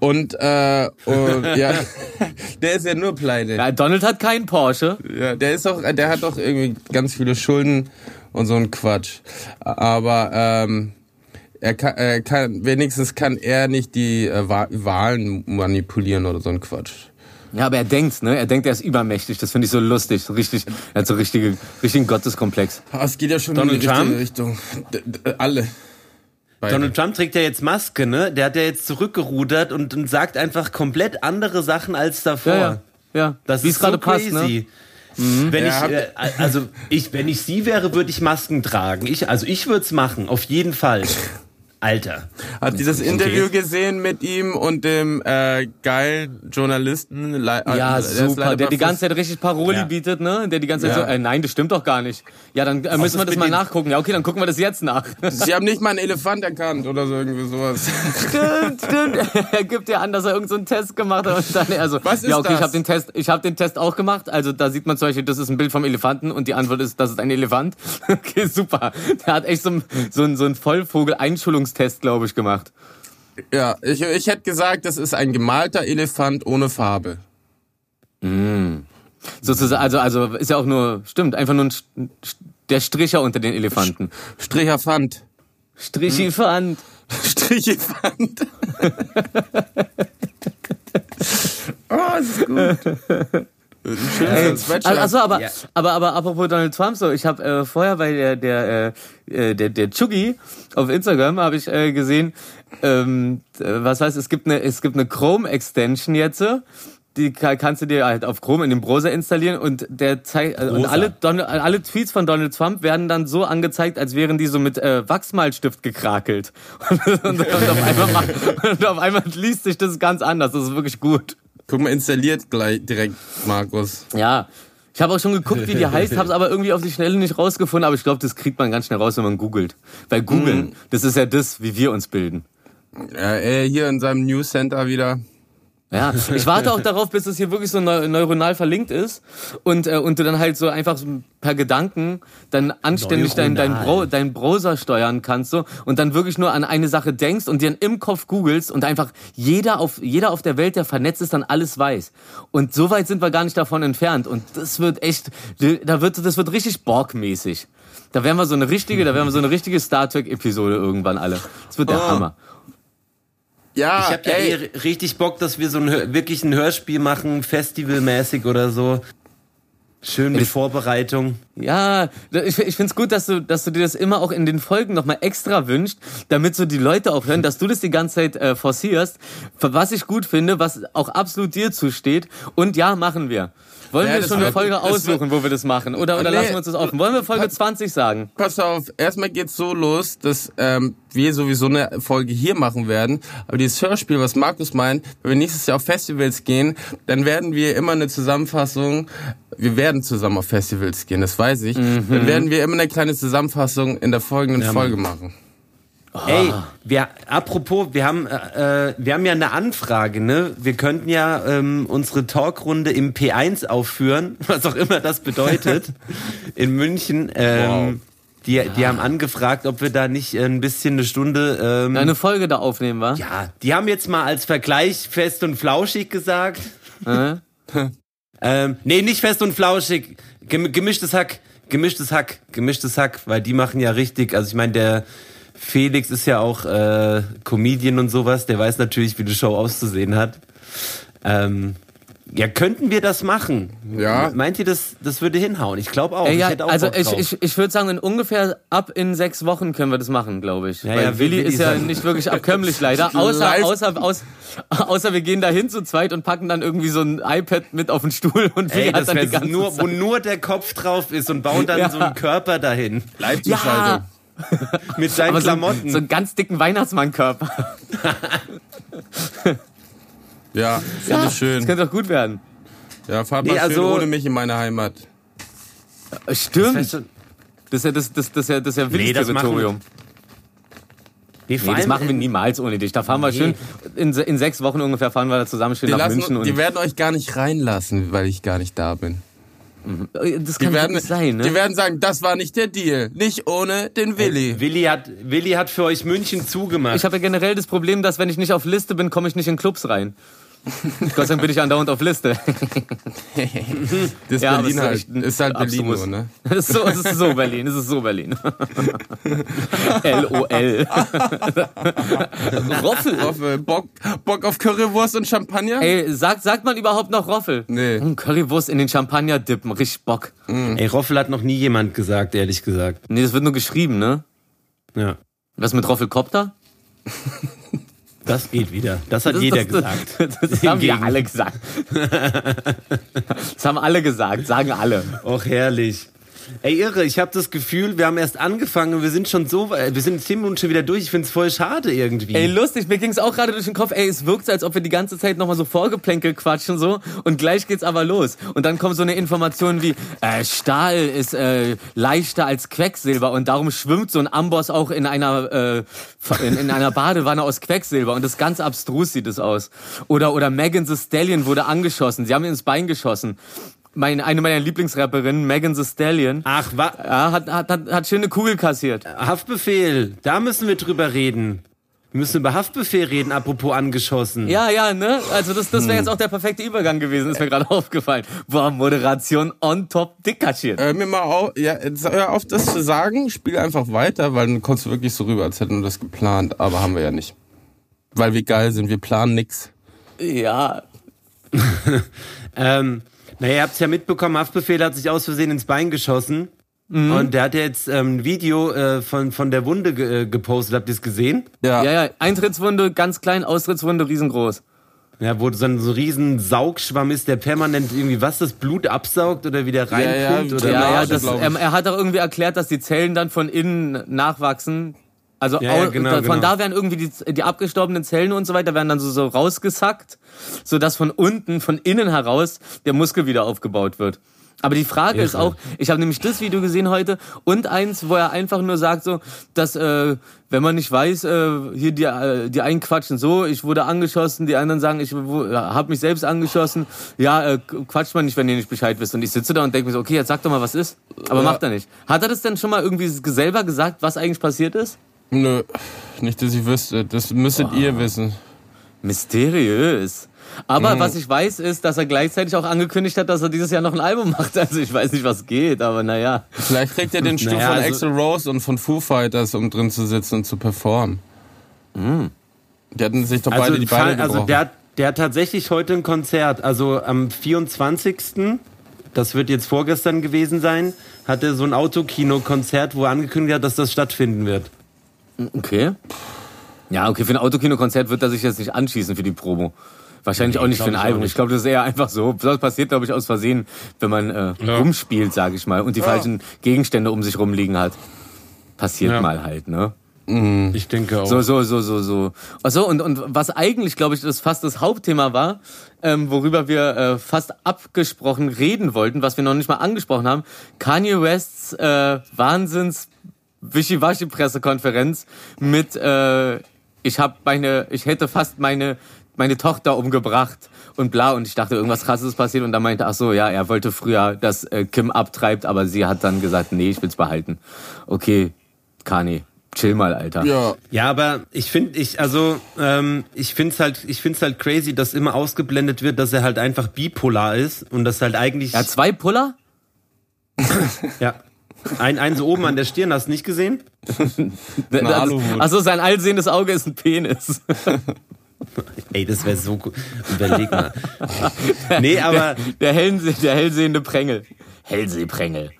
Und, äh, und ja, <laughs> der ist ja nur pleite. Ja, Donald hat keinen Porsche. Ja, der ist doch, der hat doch irgendwie ganz viele Schulden und so ein Quatsch. Aber ähm, er kann, er kann wenigstens kann er nicht die äh, Wa- Wahlen manipulieren oder so ein Quatsch. Ja, aber er denkt, ne? Er denkt, er ist übermächtig. Das finde ich so lustig. So richtig, er hat so richtige, richtigen Gotteskomplex. Ah, es geht ja schon Donald in die richtige Trump? Richtung. D alle. Beide. Donald Trump trägt ja jetzt Maske, ne? Der hat ja jetzt zurückgerudert und, und sagt einfach komplett andere Sachen als davor. Ja, ja. ja. Das Wie ist es gerade so passt, ne? crazy. Wenn Ja, ich, äh, also ich, wenn ich sie wäre, würde ich Masken tragen. Ich, also ich würde es machen, auf jeden Fall. Alter. Hat dieses Interview gesehen mit ihm und dem äh, geilen Journalisten? Le- äh, Ja, super. Der die ganze Zeit richtig Paroli Ja. bietet, ne? Der die ganze Zeit Ja. so, äh, nein, das stimmt doch gar nicht. Ja, dann äh, müssen wir das mal nachgucken. Ja, okay, dann gucken wir das jetzt nach. <laughs> Sie haben nicht mal einen Elefant erkannt oder so irgendwie sowas. stimmt, stimmt. <laughs> Er gibt ja an, dass er irgendeinen so einen Test gemacht hat und dann er so, Was ist ja, okay, ich das? habe den Test, ich habe den Test auch gemacht. Also da sieht man zum Beispiel, das ist ein Bild vom Elefanten und die Antwort ist, das ist ein Elefant. <laughs> Okay, super. Der hat echt so, ein- so, so einen Vollvogel-Einschulungstest, glaube ich, gemacht. Ja, ich, ich hätte gesagt, das ist ein gemalter Elefant ohne Farbe. Sozusagen, also, also ist ja auch nur, stimmt, einfach nur ein, der Stricher unter den Elefanten. Stricherfant. Strichifant. <laughs> Strichefant. <laughs> oh, das ist gut. Schön Sweatshirt. Also, aber, Ja. aber, aber apropos Donald Trump, so, ich habe äh, vorher bei der der äh, der der Chuggy auf Instagram habe ich äh, gesehen, ähm, äh, was heißt, es gibt eine es gibt eine Chrome Extension jetzt. äh, Die ka- kannst du dir halt auf Chrome in den Browser installieren und der zeigt äh, und alle Donald, alle Tweets von Donald Trump werden dann so angezeigt, als wären die so mit äh, Wachsmalstift gekrakelt. <laughs> Und, und, und, auf einmal macht, <laughs> und auf einmal liest sich das ganz anders. Das ist wirklich gut. Guck mal, installiert gleich direkt, Markus. Ja. Ich habe auch schon geguckt, wie die <laughs> heißt, habe es aber irgendwie auf die Schnelle nicht rausgefunden. Aber ich glaube, das kriegt man ganz schnell raus, wenn man googelt. Weil googeln, Mhm. das ist ja das, wie wir uns bilden. Ja, er hier in seinem News Center wieder. Ja, ich warte auch darauf, bis es hier wirklich so neu neuronal verlinkt ist und, äh, und du dann halt so einfach per Gedanken dann anständig deinen dein, Bro dein Browser steuern kannst so und dann wirklich nur an eine Sache denkst und dir im Kopf googelst und einfach jeder auf, jeder auf der Welt, der vernetzt ist, dann alles weiß. Und so weit sind wir gar nicht davon entfernt und das wird echt, da wird, das wird richtig Borg-mäßig. Da werden wir so eine richtige, da werden wir so eine richtige Star Trek-Episode irgendwann alle. Das wird der Oh. Hammer. Ja, Ich habe ja ey, eh richtig Bock, dass wir so ein wirklich ein Hörspiel machen, festivalmäßig oder so. Schön mit Vorbereitung. Ja, ich, ich find's gut, dass du, dass du dir das immer auch in den Folgen nochmal extra wünscht, damit so die Leute auch hören, dass du das die ganze Zeit äh, forcierst. Was ich gut finde, was auch absolut dir zusteht. Und ja, machen wir. Wollen Ja, wir schon eine Folge aussuchen, wo wir das machen? Oder, oder Nee. lassen wir uns das offen? Wollen wir Folge 20 sagen? pass auf, erstmal geht's so los, dass ähm, wir sowieso eine Folge hier machen werden. Aber dieses Hörspiel, was Markus meint, wenn wir nächstes Jahr auf Festivals gehen, dann werden wir immer eine Zusammenfassung, wir werden zusammen auf Festivals gehen, das weiß ich, dann werden wir immer eine kleine Zusammenfassung in der folgenden Folge machen. Ey, wir, apropos, wir haben, äh, äh, wir haben ja eine Anfrage, ne? Wir könnten ja ähm, unsere Talkrunde im P1 aufführen, <laughs> was auch immer das bedeutet, <laughs> in München. Ähm, Die, die haben angefragt, ob wir da nicht ein bisschen eine Stunde. Ähm, Eine Folge da aufnehmen, wa? ja, die haben jetzt mal als Vergleich fest und flauschig gesagt. Äh? <laughs> Ähm, nee, nicht fest und flauschig. Gem gemischtes Hack. Gemischtes Hack. Gemischtes Hack. Weil die machen ja richtig. Also ich meine, der Felix ist ja auch äh, Comedian und sowas. Der weiß natürlich, wie die Show auszusehen hat. Ähm, ja, könnten wir das machen? Ja. Meint ihr, das, das würde hinhauen? Ich glaube auch. Ey, ich ja, hätte auch also ich, ich, ich würde sagen, in ungefähr ab in sechs Wochen können wir das machen, glaube ich. Ja, Weil ja, Willi Willi ist ja nicht wirklich abkömmlich <laughs> leider. Außer, außer, außer, außer wir gehen da hin zu zweit und packen dann irgendwie so ein iPad mit auf den Stuhl und Ey, hat das dann die wäre ganze nur, wo Zeit. nur der Kopf drauf ist und bauen dann Ja. so einen Körper dahin. Live-Zuschaltung. <laughs> Mit seinen Aber so, Klamotten. einen- so einen ganz dicken Weihnachtsmannkörper. <laughs> Ja, finde ich schön. Das könnte doch gut werden. Ja, fahrt Nee, mal schön also- ohne mich in meine Heimat. Äh, Stimmt. Das ist ja das, das, das, ist ja, das ist ja Nee, das machen Territorium. Nee, das machen wir niemals ohne dich. Da fahren wir Nee. schön, in, in sechs Wochen ungefähr fahren wir da zusammen schön Die, nach lassen, München. Und, die werden euch gar nicht reinlassen, weil ich gar nicht da bin. Das Die kann werden, wirklich sein, ne? die werden sagen, das war nicht der Deal. Nicht ohne den Willi. Willi hat, Willi hat für euch München zugemacht. Ich habe ja generell das Problem, dass wenn ich nicht auf Liste bin, komme ich nicht in Clubs rein. <laughs> Gott sei Dank bin ich andauernd auf Liste. <laughs> Das ist Ja, <laughs> Berlin es ist halt. Ist halt Berlin nur, ne? Das ist so, das ist so Berlin, das ist so Berlin. LOL. Roffel. Äh, Bock, Bock auf Currywurst und Champagner? Ey, sagt, sagt man überhaupt noch Roffel? Nee. Hm, Currywurst in den Champagner dippen, richtig Bock. Ey, Roffel hat noch nie jemand gesagt, ehrlich gesagt. Nee, das wird nur geschrieben, ne? Ja. Was mit Roffelkopter? Das geht wieder. Das hat Das- jeder das, gesagt. <laughs> Das, das haben wir alle gesagt. <laughs> Das haben alle gesagt, sagen alle. Och, herrlich. Ey, irre, ich habe das Gefühl, wir haben erst angefangen wir sind schon so, weit- wir sind zehn Minuten schon wieder durch. Ich find's voll schade irgendwie. Ey, lustig, mir ging's auch gerade durch den Kopf, ey, es wirkt so, als ob wir die ganze Zeit nochmal so Vorgeplänkel quatschen so und gleich geht's aber los. Und dann kommt so eine Information wie, äh, Stahl ist äh, leichter als Quecksilber und darum schwimmt so ein Amboss auch in einer, äh, in, in einer Badewanne aus Quecksilber und das ganz abstrus sieht es aus. Oder, oder Megan Thee Stallion wurde angeschossen, sie haben ihn ins Bein geschossen. Meine, eine meiner Lieblingsrapperinnen, Megan Thee Stallion, Ach, wa ja, hat, hat, hat, hat schöne Kugel kassiert. Haftbefehl, da müssen wir drüber reden. Wir müssen über Haftbefehl reden, apropos angeschossen. Ja, ja, ne? Also das, das wäre jetzt auch der perfekte Übergang gewesen, ist mir gerade aufgefallen. Boah, Moderation on top dick kaschiert. Hör mir mal auf, ja, hör auf das zu sagen, spiel einfach weiter, weil dann kommst du wirklich so rüber, als hätten wir das geplant, aber haben wir ja nicht. Weil wir geil sind, wir planen nix. Ja. <laughs> Ähm, naja, ihr habt's ja mitbekommen, Haftbefehl hat sich aus Versehen ins Bein geschossen. Und der hat ja jetzt ähm, ein Video äh, von, von der Wunde ge äh, gepostet. Habt ihr es gesehen? Ja. Ja, ja. Eintrittswunde ganz klein, Austrittswunde riesengroß. Ja, wo so ein so riesen Saugschwamm ist, der permanent irgendwie was das Blut absaugt oder wieder reinpumpt ja, oder Ja, ja, das, ähm, er hat auch irgendwie erklärt, dass die Zellen dann von innen nachwachsen. Also Ja, ja, au- genau, von genau. da werden irgendwie die, die abgestorbenen Zellen und so weiter werden dann so, so rausgesackt, sodass von unten, von innen heraus der Muskel wieder aufgebaut wird. Aber die Frage ist auch, ich habe nämlich das Video gesehen heute und eins, wo er einfach nur sagt so, dass äh, wenn man nicht weiß, äh, hier die äh, die einen quatschen so, ich wurde angeschossen, die anderen sagen, ich habe mich selbst angeschossen. Ja, äh, quatscht man nicht, wenn ihr nicht Bescheid wisst. Und ich sitze da und denke mir so, okay, jetzt sag doch mal, was ist. Aber Ja. macht er nicht. Hat er das denn schon mal irgendwie selber gesagt, was eigentlich passiert ist? Nö, nicht, dass ich wüsste. Das müsstet ihr wissen. Mysteriös. Aber Mhm. was ich weiß, ist, dass er gleichzeitig auch angekündigt hat, dass er dieses Jahr noch ein Album macht. Also ich weiß nicht, was geht, aber naja. Vielleicht kriegt er den <laughs> Stuhl Naja, von also- Axel Rose und von Foo Fighters, um drin zu sitzen und zu performen. Die hatten sich doch beide Also, die Beine also gebrochen. der, hat- der hat tatsächlich heute ein Konzert. Also am 24. Das wird jetzt vorgestern gewesen sein, hat er so ein Autokino-Konzert, wo er angekündigt hat, dass das stattfinden wird. Okay. Ja, okay, für ein Autokino-Konzert wird er sich jetzt nicht anschießen für die Promo. Wahrscheinlich auch nicht für ein Album. Ich glaube, das ist eher einfach so. Das passiert, glaube ich, aus Versehen, wenn man äh, rumspielt, sage ich mal, und die falschen Gegenstände um sich rumliegen hat. Passiert Ja. mal halt, ne? Ich denke auch. So, so, so, so, so. Achso, und, und was eigentlich, glaube ich, das fast das Hauptthema war, ähm, worüber wir äh, fast abgesprochen reden wollten, was wir noch nicht mal angesprochen haben, Kanye Wests äh, Wahnsinns Wischiwaschi-Pressekonferenz mit äh, ich habe meine, ich hätte fast meine meine Tochter umgebracht und bla. Und ich dachte irgendwas krasses passiert. Und dann meinte ach so ja er wollte früher dass äh, Kim abtreibt. Aber sie hat dann gesagt nee ich will's behalten. Okay Kanye chill mal Alter. Ja, Ja, aber ich finde, ich, also, ähm, ich find's halt, ich find's halt crazy, dass immer ausgeblendet wird, dass er halt einfach bipolar ist und das halt eigentlich, er hat zwei Puller? <laughs> Ja. Ein, ein so oben an der Stirn, hast du nicht gesehen? <laughs> Eine Aluhut. Also sein allsehendes Auge ist ein Penis. <laughs> Ey, das wäre so cool. Überleg mal. <laughs> Nee, aber, Der, hellse der hellsehende Prängel. Hellsehprängel.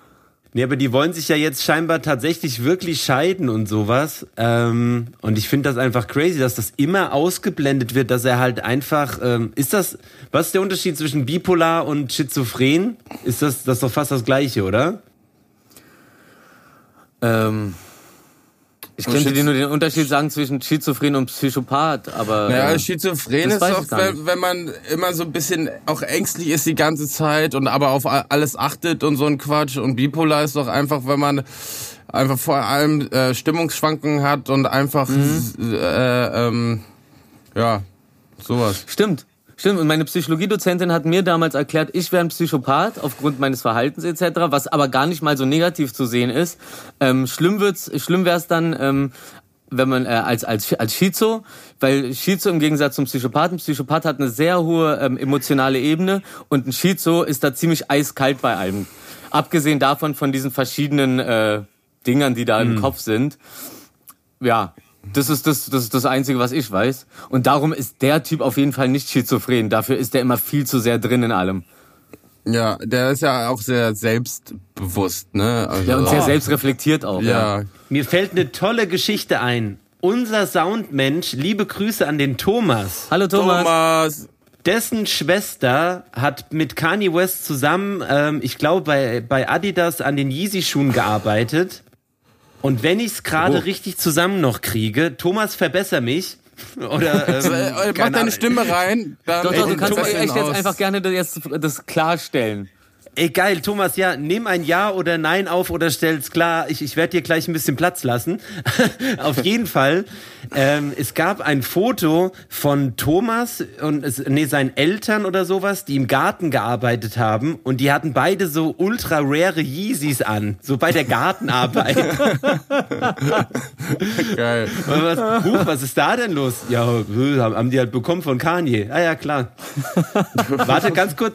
nee, aber die wollen sich ja jetzt scheinbar tatsächlich wirklich scheiden und sowas. Ähm, und ich finde das einfach crazy, dass das immer ausgeblendet wird, dass er halt einfach, ähm, ist das, was ist der Unterschied zwischen bipolar und schizophren? Ist das, das ist doch fast das Gleiche, oder? Ähm, ich könnte Schiz- dir nur den Unterschied sagen zwischen Schizophren und Psychopath, aber. Naja, äh, Schizophren ist gar wenn, wenn man immer so ein bisschen auch ängstlich ist die ganze Zeit und aber auf alles achtet und so ein Quatsch. Und bipolar ist doch einfach, wenn man einfach vor allem äh, Stimmungsschwankungen hat und einfach, Mhm. äh, ähm, ja, sowas. Stimmt. Stimmt, und meine Psychologiedozentin hat mir damals erklärt, ich wäre ein Psychopath aufgrund meines Verhaltens etc., was aber gar nicht mal so negativ zu sehen ist. Ähm, schlimm wird's, schlimm wäre es dann, ähm, wenn man äh, als als als Schizo, weil Schizo im Gegensatz zum Psychopathen, Psychopath hat eine sehr hohe ähm, emotionale Ebene und ein Schizo ist da ziemlich eiskalt bei allem. Abgesehen davon von diesen verschiedenen äh, Dingern, die da im Kopf sind. Ja, das ist das, das ist das Einzige, was ich weiß. Und darum ist der Typ auf jeden Fall nicht schizophren. Dafür ist er immer viel zu sehr drin in allem. Ja, der ist ja auch sehr selbstbewusst, ne? Also, Ja, und sehr selbstreflektiert auch. Ja. ja. Mir fällt eine tolle Geschichte ein. Unser Soundmensch, liebe Grüße an den Thomas. Hallo Thomas. Thomas. Dessen Schwester hat mit Kanye West zusammen, ähm, ich glaube, bei, bei Adidas an den Yeezy-Schuhen gearbeitet. Und wenn ich es gerade Oh. richtig zusammen noch kriege, Thomas, verbesser mich. <laughs> Oder ähm, Äh, äh, mach deine. Stimme rein. Dann Doch, doch, du kannst das echt dann jetzt einfach gerne das, jetzt das klarstellen. Ey, geil, Thomas, ja, nimm ein Ja oder Nein auf oder stell's klar. Ich, ich werde dir gleich ein bisschen Platz lassen. <laughs> auf jeden Fall. Ähm, es gab ein Foto von Thomas und es, nee, seinen Eltern oder sowas, die im Garten gearbeitet haben und die hatten beide so ultra rare Yeezys an, so bei der Gartenarbeit. <laughs> Geil. Und was, Huch, was ist da denn los? Ja, haben haben die halt bekommen von Kanye. Ah ja, klar. <laughs> Warte ganz kurz.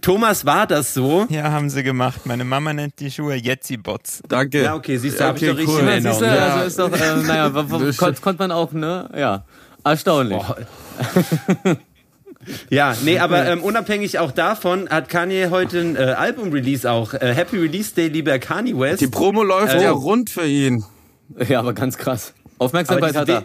Thomas, war das so? Ja, haben sie gemacht. Meine Mama nennt die Schuhe Jetsi-Bots. Danke. Ja, okay, siehst du, hab ich doch richtig cool. Ja, Erinnerung. siehst du, Ja. also ist doch, äh, naja, w- w- kon konnte man auch, ne? Ja. Erstaunlich. <laughs> Ja, nee, aber ähm, unabhängig auch davon hat Kanye heute ein äh, Album-Release auch. Äh, Happy Release Day, lieber Kanye West. Die Promo läuft Äh, ja oh. rund für ihn. Ja, aber ganz krass. Aufmerksamkeit hat er.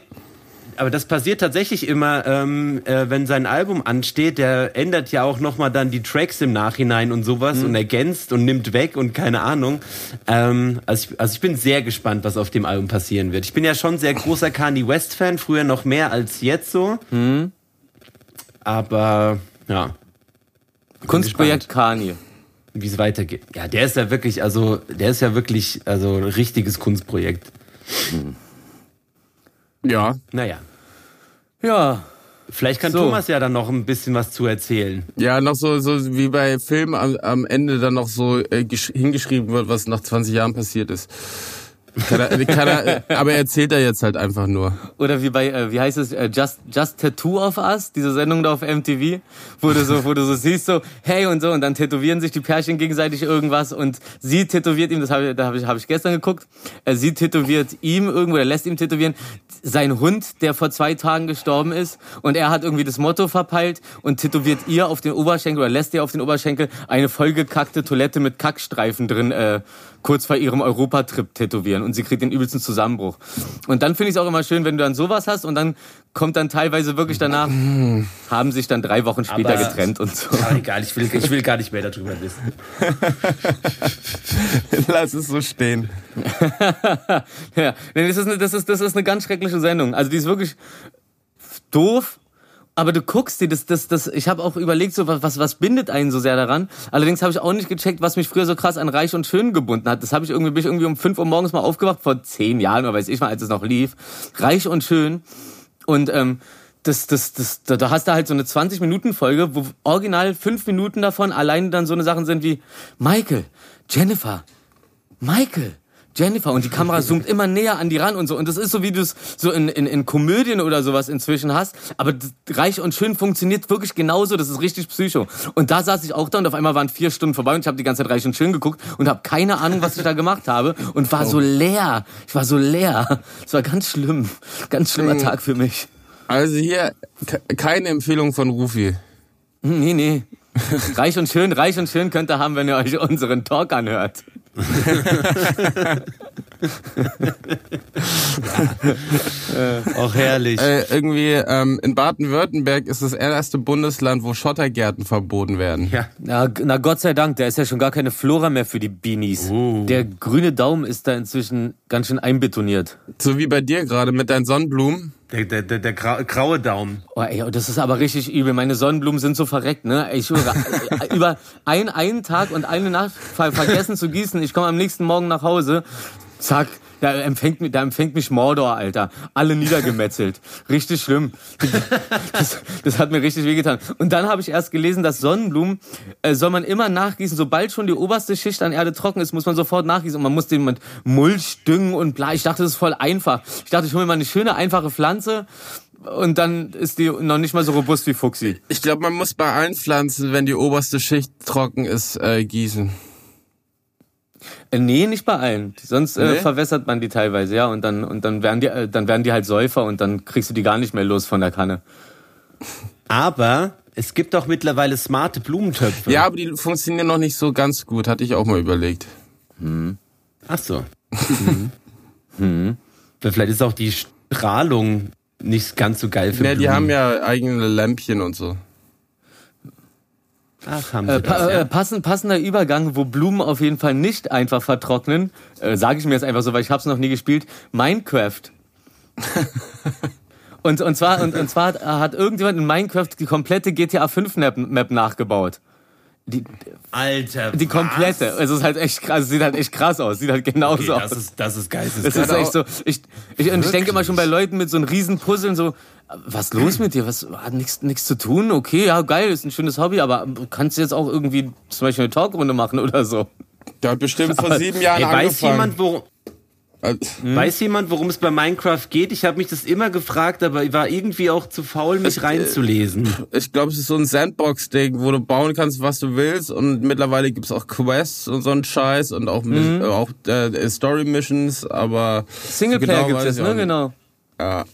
Aber das passiert tatsächlich immer, ähm, äh, wenn sein Album ansteht. Der ändert ja auch nochmal dann die Tracks im Nachhinein und sowas und ergänzt und nimmt weg und keine Ahnung. Ähm, also, ich, also ich bin sehr gespannt, was auf dem Album passieren wird. Ich bin ja schon sehr großer Kanye West-Fan, früher noch mehr als jetzt so. Aber ja. Kunstprojekt Kanye. wie es weitergeht. Ja, der ist ja wirklich, also der ist ja wirklich, also ein richtiges Kunstprojekt. Ja. Naja, Ja, vielleicht kann So. Thomas ja dann noch ein bisschen was zu erzählen. Ja, noch so, so wie bei Filmen am, am Ende dann noch so äh, gesch- hingeschrieben wird, was nach 20 Jahren passiert ist. Kann er, kann er, aber erzählt er jetzt halt einfach nur. Oder wie bei, äh, wie heißt es, äh, Just, Just Tattoo of Us, diese Sendung da auf MTV, wo du so, wo du so siehst, so, hey und so, und dann tätowieren sich die Pärchen gegenseitig irgendwas und sie tätowiert ihm, das habe ich, da habe ich, hab ich gestern geguckt, äh, sie tätowiert ihm irgendwo, oder lässt ihm tätowieren, sein Hund, der vor zwei Tagen gestorben ist, und er hat irgendwie das Motto verpeilt und tätowiert ihr auf den Oberschenkel oder lässt ihr auf den Oberschenkel eine vollgekackte Toilette mit Kackstreifen drin, äh, kurz vor ihrem Europatrip tätowieren und sie kriegt den übelsten Zusammenbruch. Und dann finde ich es auch immer schön, wenn du dann sowas hast und dann kommt dann teilweise wirklich danach, haben sich dann drei Wochen später Aber- getrennt und so. Aber egal, ich will, ich will gar nicht mehr darüber wissen. <laughs> Lass es so stehen. <laughs> ja, das ist, eine, das, ist, das ist eine ganz schreckliche Sendung. Also die ist wirklich doof, aber du guckst die, das, das, das, ich habe auch überlegt, so was, was, bindet einen so sehr daran. Allerdings habe ich auch nicht gecheckt, was mich früher so krass an Reich und Schön gebunden hat. Das habe ich irgendwie, bin ich irgendwie um 5 Uhr morgens mal aufgewacht, vor zehn Jahren oder weiß ich mal, als es noch lief. Reich und Schön. Und ähm, das, das, das, da, da hast du halt so eine 20-Minuten-Folge, wo original fünf Minuten davon alleine dann so eine Sachen sind wie Michael, Jennifer, Michael, Jennifer und die Kamera <laughs> zoomt immer näher an die ran und so und das ist so wie du es so in, in, in Komödien oder sowas inzwischen hast, aber reich und schön funktioniert wirklich genauso, das ist richtig psycho. Und da saß ich auch da und auf einmal waren vier Stunden vorbei und ich habe die ganze Zeit reich und schön geguckt und habe keine Ahnung, was ich da gemacht habe und war so leer. Ich war so leer. Es war ganz schlimm, ganz schlimmer Tag für mich. Also hier ke- keine Empfehlung von Rufi. Hm, Nee, nee. Reich und schön, reich und schön könnt ihr haben, wenn ihr euch unseren Talk anhört. <laughs> Auch herrlich. Äh, irgendwie ähm, in Baden-Württemberg ist das erste Bundesland, wo Schottergärten verboten werden. ja. Na, na Gott sei Dank, da ist ja schon gar keine Flora mehr für die Beanies. Der grüne Daumen ist da inzwischen ganz schön einbetoniert. So wie bei dir gerade mit deinen Sonnenblumen. Der, der, der, der grau- graue Daumen. Oh, ey, oh, das ist aber richtig übel. Meine Sonnenblumen sind so verreckt, ne? Ich schwöre, <laughs> äh, über ein, einen Tag und eine Nacht ver vergessen zu gießen. Ich komme am nächsten Morgen nach Hause. Zack. Da empfängt, mich- da empfängt mich Mordor, Alter. Alle niedergemetzelt. <laughs> Richtig schlimm. Das, das hat mir richtig wehgetan. Und dann habe ich erst gelesen, dass Sonnenblumen äh, soll man immer nachgießen. Sobald schon die oberste Schicht an Erde trocken ist, muss man sofort nachgießen. Und man muss den mit Mulch düngen und bla. Ich dachte, das ist voll einfach. Ich dachte, ich hole mir mal eine schöne, einfache Pflanze. Und dann ist die noch nicht mal so robust wie Fuchsi. Ich glaube, man muss bei allen Pflanzen, wenn die oberste Schicht trocken ist, äh, gießen. Äh, nee, nicht bei allen. Sonst äh, Nee? verwässert man die teilweise, ja. Und dann, und dann werden die, äh, dann werden die halt Säufer und dann kriegst du die gar nicht mehr los von der Kanne. <laughs> Aber es gibt auch mittlerweile smarte Blumentöpfe. Ja, aber die funktionieren noch nicht so ganz gut, hatte ich auch mal überlegt. Ach so. Mhm. <laughs> Vielleicht ist auch die Strahlung nicht ganz so geil für Ja, die Blumen. haben ja eigene Lämpchen und so. Ach, haben sie Äh, das, pa ja. äh, passen, passender Übergang, wo Blumen auf jeden Fall nicht einfach vertrocknen, äh, sage ich mir jetzt einfach so, weil ich hab's noch nie gespielt. Minecraft. <laughs> und, und zwar, und, und zwar hat, irgendjemand in Minecraft die komplette GTA 5 Map, Map nachgebaut. Die, Alter, die komplette. Es ist halt echt krass, es sieht halt echt krass aus, sieht halt genauso Okay, aus. das ist, das ist Das geisteskrank. ist echt so. Ich, ich, und ich denke immer schon bei Leuten mit so einem riesen Puzzeln so, was los mit dir? Was hat nichts nichts zu tun? Okay, ja geil, ist ein schönes Hobby, aber kannst du jetzt auch irgendwie zum Beispiel eine Talkrunde machen oder so? Der hat bestimmt vor sieben Jahren Ey, weiß angefangen. jemand, worum, Äh, weiß jemand, worum es bei Minecraft geht? Ich habe mich das immer gefragt, aber ich war irgendwie auch zu faul, mich reinzulesen. Ich glaube, es ist so ein Sandbox-Ding, wo du bauen kannst, was du willst. Und mittlerweile gibt's auch Quests und so einen Scheiß und auch, Mhm. äh, auch äh, Story-Missions, aber Singleplayer genau gibt's jetzt, ich ne? Genau. Ja.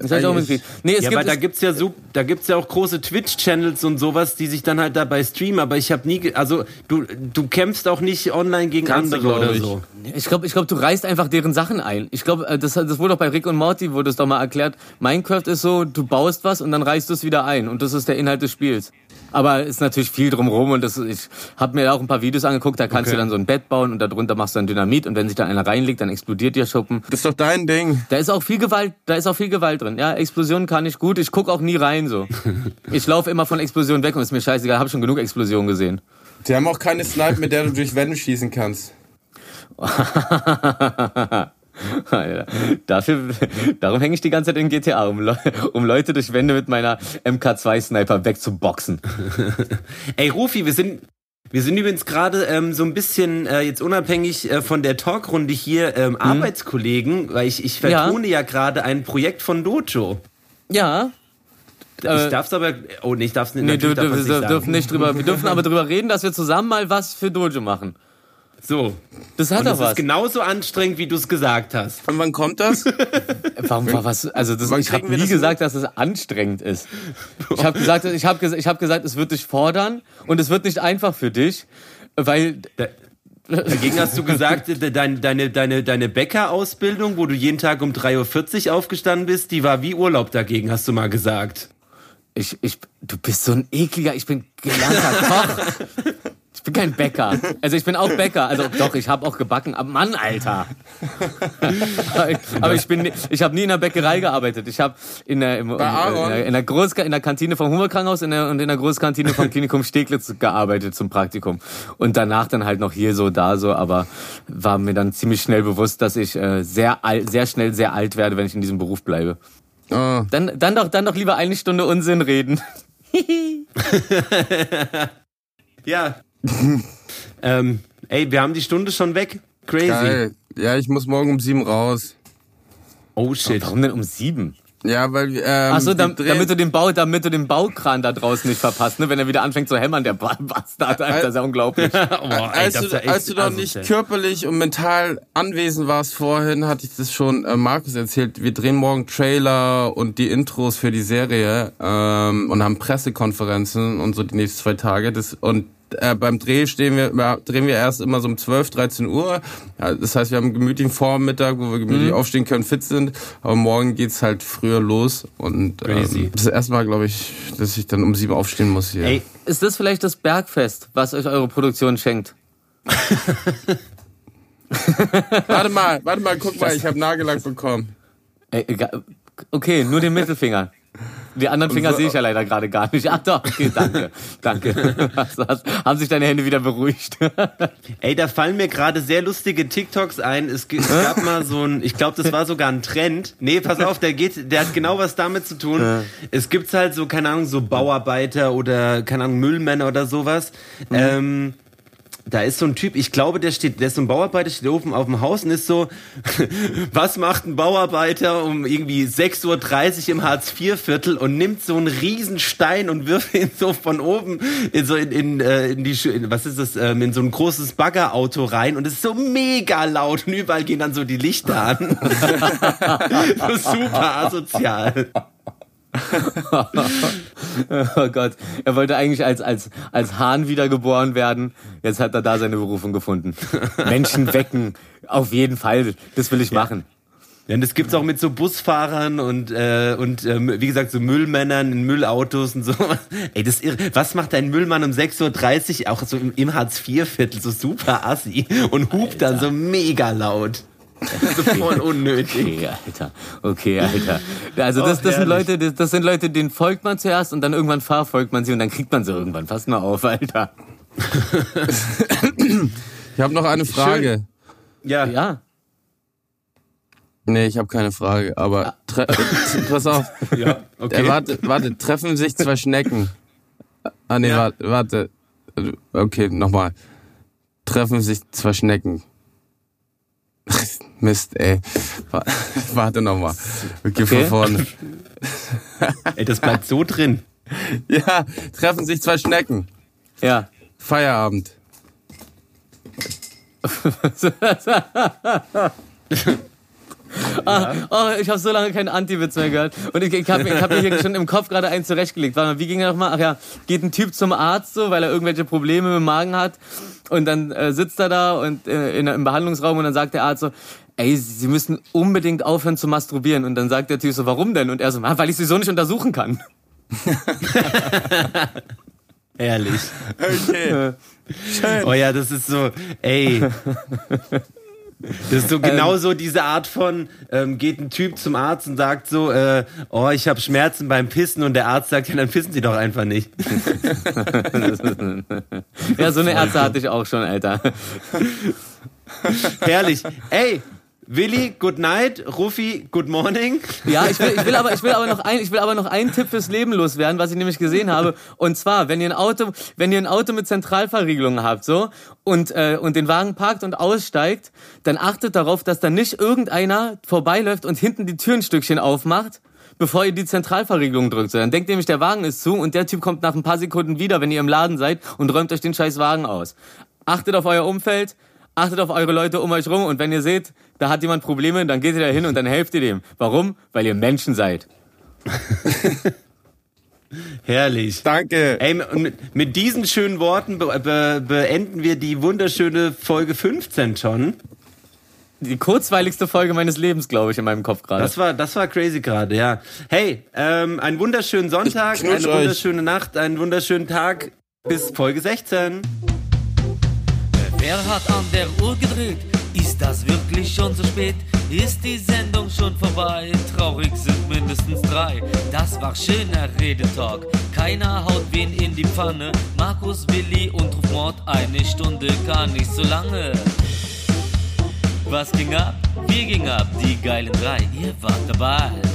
Das hab ich auch mitgekriegt. Nee, es Ja, gibt aber da es- gibt's ja so, da gibt's ja auch große Twitch-Channels und sowas, die sich dann halt dabei streamen. Aber ich habe nie, also du, du kämpfst auch nicht online gegen andere oder ich. so. Ich glaube, ich glaub, du reißt einfach deren Sachen ein. Ich glaube, das, das wurde auch bei Rick und Morty, wurde es doch mal erklärt. Minecraft ist so, du baust was und dann reißt du es wieder ein. Und das ist der Inhalt des Spiels. Aber ist natürlich viel drumrum und das, ich habe mir auch ein paar Videos angeguckt, da kannst Okay. du dann so ein Bett bauen und darunter machst du dann Dynamit und wenn sich dann einer reinlegt, dann explodiert der Schuppen. Das ist doch dein Ding. Da ist auch viel Gewalt, da ist auch viel Gewalt drin. Ja, Explosionen kann ich gut, ich guck auch nie rein so. <laughs> Ich laufe immer von Explosionen weg und ist mir scheißegal, habe schon genug Explosionen gesehen. Die haben auch keine Snipe, mit der du durch Wände schießen kannst. <laughs> <laughs> Alter, dafür, darum hänge ich die ganze Zeit in GTA, um, um Leute durch Wände mit meiner MK2-Sniper wegzuboxen. <laughs> Ey, Rufi, wir sind, wir sind übrigens gerade ähm, so ein bisschen äh, jetzt unabhängig äh, von der Talkrunde hier ähm, Arbeitskollegen, weil ich, ich vertone ja, gerade ein Projekt von Dojo. Ja. Ich darf's aber, oh nee, ich darf's nicht. Nee, du, darf du, man's wir nicht dürfen nicht drüber, wir dürfen aber <laughs> drüber reden, dass wir zusammen mal was für Dojo machen. So. Das hat Und doch das was. ist genauso anstrengend, wie du es gesagt hast. Und wann kommt das? <laughs> Warum war was? Also das, ich habe nie das gesagt, dass es anstrengend ist. Ich habe gesagt, ich habe ich hab gesagt, es wird dich fordern und es wird nicht einfach für dich, weil Dagegen hast du gesagt, de- deine, deine, deine, deine Bäckerausbildung, wo du jeden Tag um 3.40 Uhr aufgestanden bist, die war wie Urlaub dagegen, hast du mal gesagt. ich, ich, du bist so ein ekliger. Ich bin gelernter Koch. <laughs> Ich bin kein Bäcker. Also ich bin auch Bäcker. Also doch, ich habe auch gebacken. Aber Mann, Alter. Aber ich bin, ich habe nie in der Bäckerei gearbeitet. Ich habe in der, im, in der, in der Groß, in der Kantine vom Hummerkrankenhaus in der, und in der Großkantine vom Klinikum Steglitz gearbeitet zum Praktikum. Und danach dann halt noch hier so, da so. Aber war mir dann ziemlich schnell bewusst, dass ich äh, sehr alt, sehr schnell sehr alt werde, wenn ich in diesem Beruf bleibe. Oh. Dann, dann doch, dann doch lieber eine Stunde Unsinn reden. <laughs> <laughs> Ja. <laughs> ähm, ey, wir haben die Stunde schon weg. Crazy. Geil. Ja, ich muss morgen um sieben raus. Oh shit. Warum denn um sieben? Ja, weil ähm, Ach so, wir dam, damit du den Bau, damit du den Baukran da draußen nicht verpasst, ne? Wenn er wieder anfängt zu hämmern, der Ba- Bastard, Alter, das ist ja unglaublich. <laughs> Oh, ey, als, du, ja echt als du noch nicht asozial. körperlich und mental anwesend warst vorhin, hatte ich das schon äh, Markus erzählt. Wir drehen morgen Trailer und die Intros für die Serie ähm, und haben Pressekonferenzen und so die nächsten zwei Tage. Das, und äh, beim Dreh stehen wir, drehen wir erst immer so um 12, 13 Uhr. Ja, das heißt, wir haben einen gemütlichen Vormittag, wo wir gemütlich aufstehen können, fit sind. Aber morgen geht's halt früher los. Und ähm, das erste Mal, glaube ich, dass ich dann um sieben aufstehen muss hier. Ey, Ist das vielleicht das Bergfest, was euch eure Produktion schenkt? <laughs> Warte mal, warte mal, guck mal, ich habe Nagellack bekommen. Ey, egal. Okay, nur den Mittelfinger. Die anderen Finger so- sehe ich ja leider gerade gar nicht. Ach <laughs> doch, okay, danke. danke. <laughs> Hast, hast, haben sich deine Hände wieder beruhigt? <laughs> Ey, da fallen mir gerade sehr lustige TikToks ein. Es, gab mal so ein, ich glaube, das war sogar ein Trend. Nee, pass auf, der geht, der hat genau was damit zu tun. Es gibt halt so, keine Ahnung, so Bauarbeiter oder, keine Ahnung, Müllmänner oder sowas. Ähm, da ist so ein Typ, ich glaube, der steht, der ist so ein Bauarbeiter, steht oben auf dem Haus und ist so, <laughs> was macht ein Bauarbeiter um irgendwie 6.30 Uhr im Hartz-IV-Viertel und nimmt so einen riesen Stein und wirft <laughs> ihn so von oben in so in, in, äh, in die, in, was ist das, ähm, in so ein großes Baggerauto rein und es ist so mega laut und überall gehen dann so die Lichter an. <laughs> super asozial. <laughs> oh Gott. Er wollte eigentlich als, als, als Hahn wiedergeboren werden. Jetzt hat er da seine Berufung gefunden. Menschen wecken. Auf jeden Fall. Das will ich machen. Ja, das gibt's auch mit so Busfahrern und äh, und ähm, wie gesagt so Müllmännern in Müllautos und so. <laughs> Ey, das ist irre. Was macht ein Müllmann um 6.30 Uhr auch so im, im Hartz-IV-Viertel so super assi und hupt dann so mega laut. <laughs> so voll unnötig. Okay, Alter. Okay, Alter. Also das, das sind. Leute, das, das sind Leute, denen folgt man zuerst und dann irgendwann verfolgt man sie und dann kriegt man sie irgendwann. Pass mal auf, Alter. <laughs> Ich habe noch eine Frage. Ja. Ja. Nee, ich habe keine Frage, aber tre <laughs> pass auf. Ja, okay. Äh, warte, warte, treffen sich zwei Schnecken. Ah nee, Ja. warte, warte. Okay, nochmal. Treffen sich zwei Schnecken. <laughs> Mist, ey. Wa- <laughs> Warte nochmal. Wir gehen Okay. von vorne. <laughs> Ey, das bleibt so drin. Ja, treffen sich zwei Schnecken. Ja. Feierabend. Ah, oh, ich habe so lange keinen Anti-Witz mehr gehört. Und ich, ich habe ich hab mir hier schon im Kopf gerade einen zurechtgelegt. Warte mal, wie ging er nochmal? Ach ja, geht ein Typ zum Arzt so, weil er irgendwelche Probleme mit dem Magen hat. Und dann äh, sitzt er da und äh, in, im Behandlungsraum und dann sagt der Arzt so, ey, Sie müssen unbedingt aufhören zu masturbieren. Und dann sagt der Typ so, warum denn? Und er so, "Ah, weil ich sie so nicht untersuchen kann. <laughs> Ehrlich. Okay. Oh ja, das ist so, ey. Das ist so genau so diese Art von, ähm, geht ein Typ zum Arzt und sagt so, äh, oh, ich habe Schmerzen beim Pissen und der Arzt sagt, ja, dann pissen Sie doch einfach nicht. <laughs> Ja, so eine Ärzte hatte ich auch schon, Alter. Herrlich. Ey, Willi, good night. Rufi, good morning. Ja, ich will, ich will aber, ich will aber noch <laughs> ein, ich will aber noch einen Tipp fürs Leben loswerden, was ich nämlich gesehen habe. Und zwar, wenn ihr ein Auto, wenn ihr ein Auto mit Zentralverriegelung habt, so, und, äh, und den Wagen parkt und aussteigt, dann achtet darauf, dass da nicht irgendeiner vorbeiläuft und hinten die Türenstückchen aufmacht, bevor ihr die Zentralverriegelung drückt. Dann denkt nämlich, der Wagen ist zu und der Typ kommt nach ein paar Sekunden wieder, wenn ihr im Laden seid und räumt euch den scheiß Wagen aus. Achtet auf euer Umfeld, achtet auf eure Leute um euch rum und wenn ihr seht, da hat jemand Probleme, dann geht ihr da hin und dann helft ihr dem. Warum? Weil ihr Menschen seid. <laughs> Herrlich. Danke. Ey, und mit, mit diesen schönen Worten be be beenden wir die wunderschöne Folge 15 schon. Die kurzweiligste Folge meines Lebens, glaube ich, in meinem Kopf gerade. Das war, das war crazy gerade, ja. Hey, ähm, einen wunderschönen Sonntag, eine euch. wunderschöne Nacht, einen wunderschönen Tag. Bis Folge 16. Wer hat an der Uhr gedreht? Ist das wirklich schon so spät? Ist die Sendung schon vorbei? Traurig sind mindestens drei. Das war schöner Redetalk. Keiner haut wen in die Pfanne. Markus, Willi und Rufmord, eine Stunde gar nicht so lange. Was ging ab? Wir ging ab, die geilen drei. Ihr wart dabei.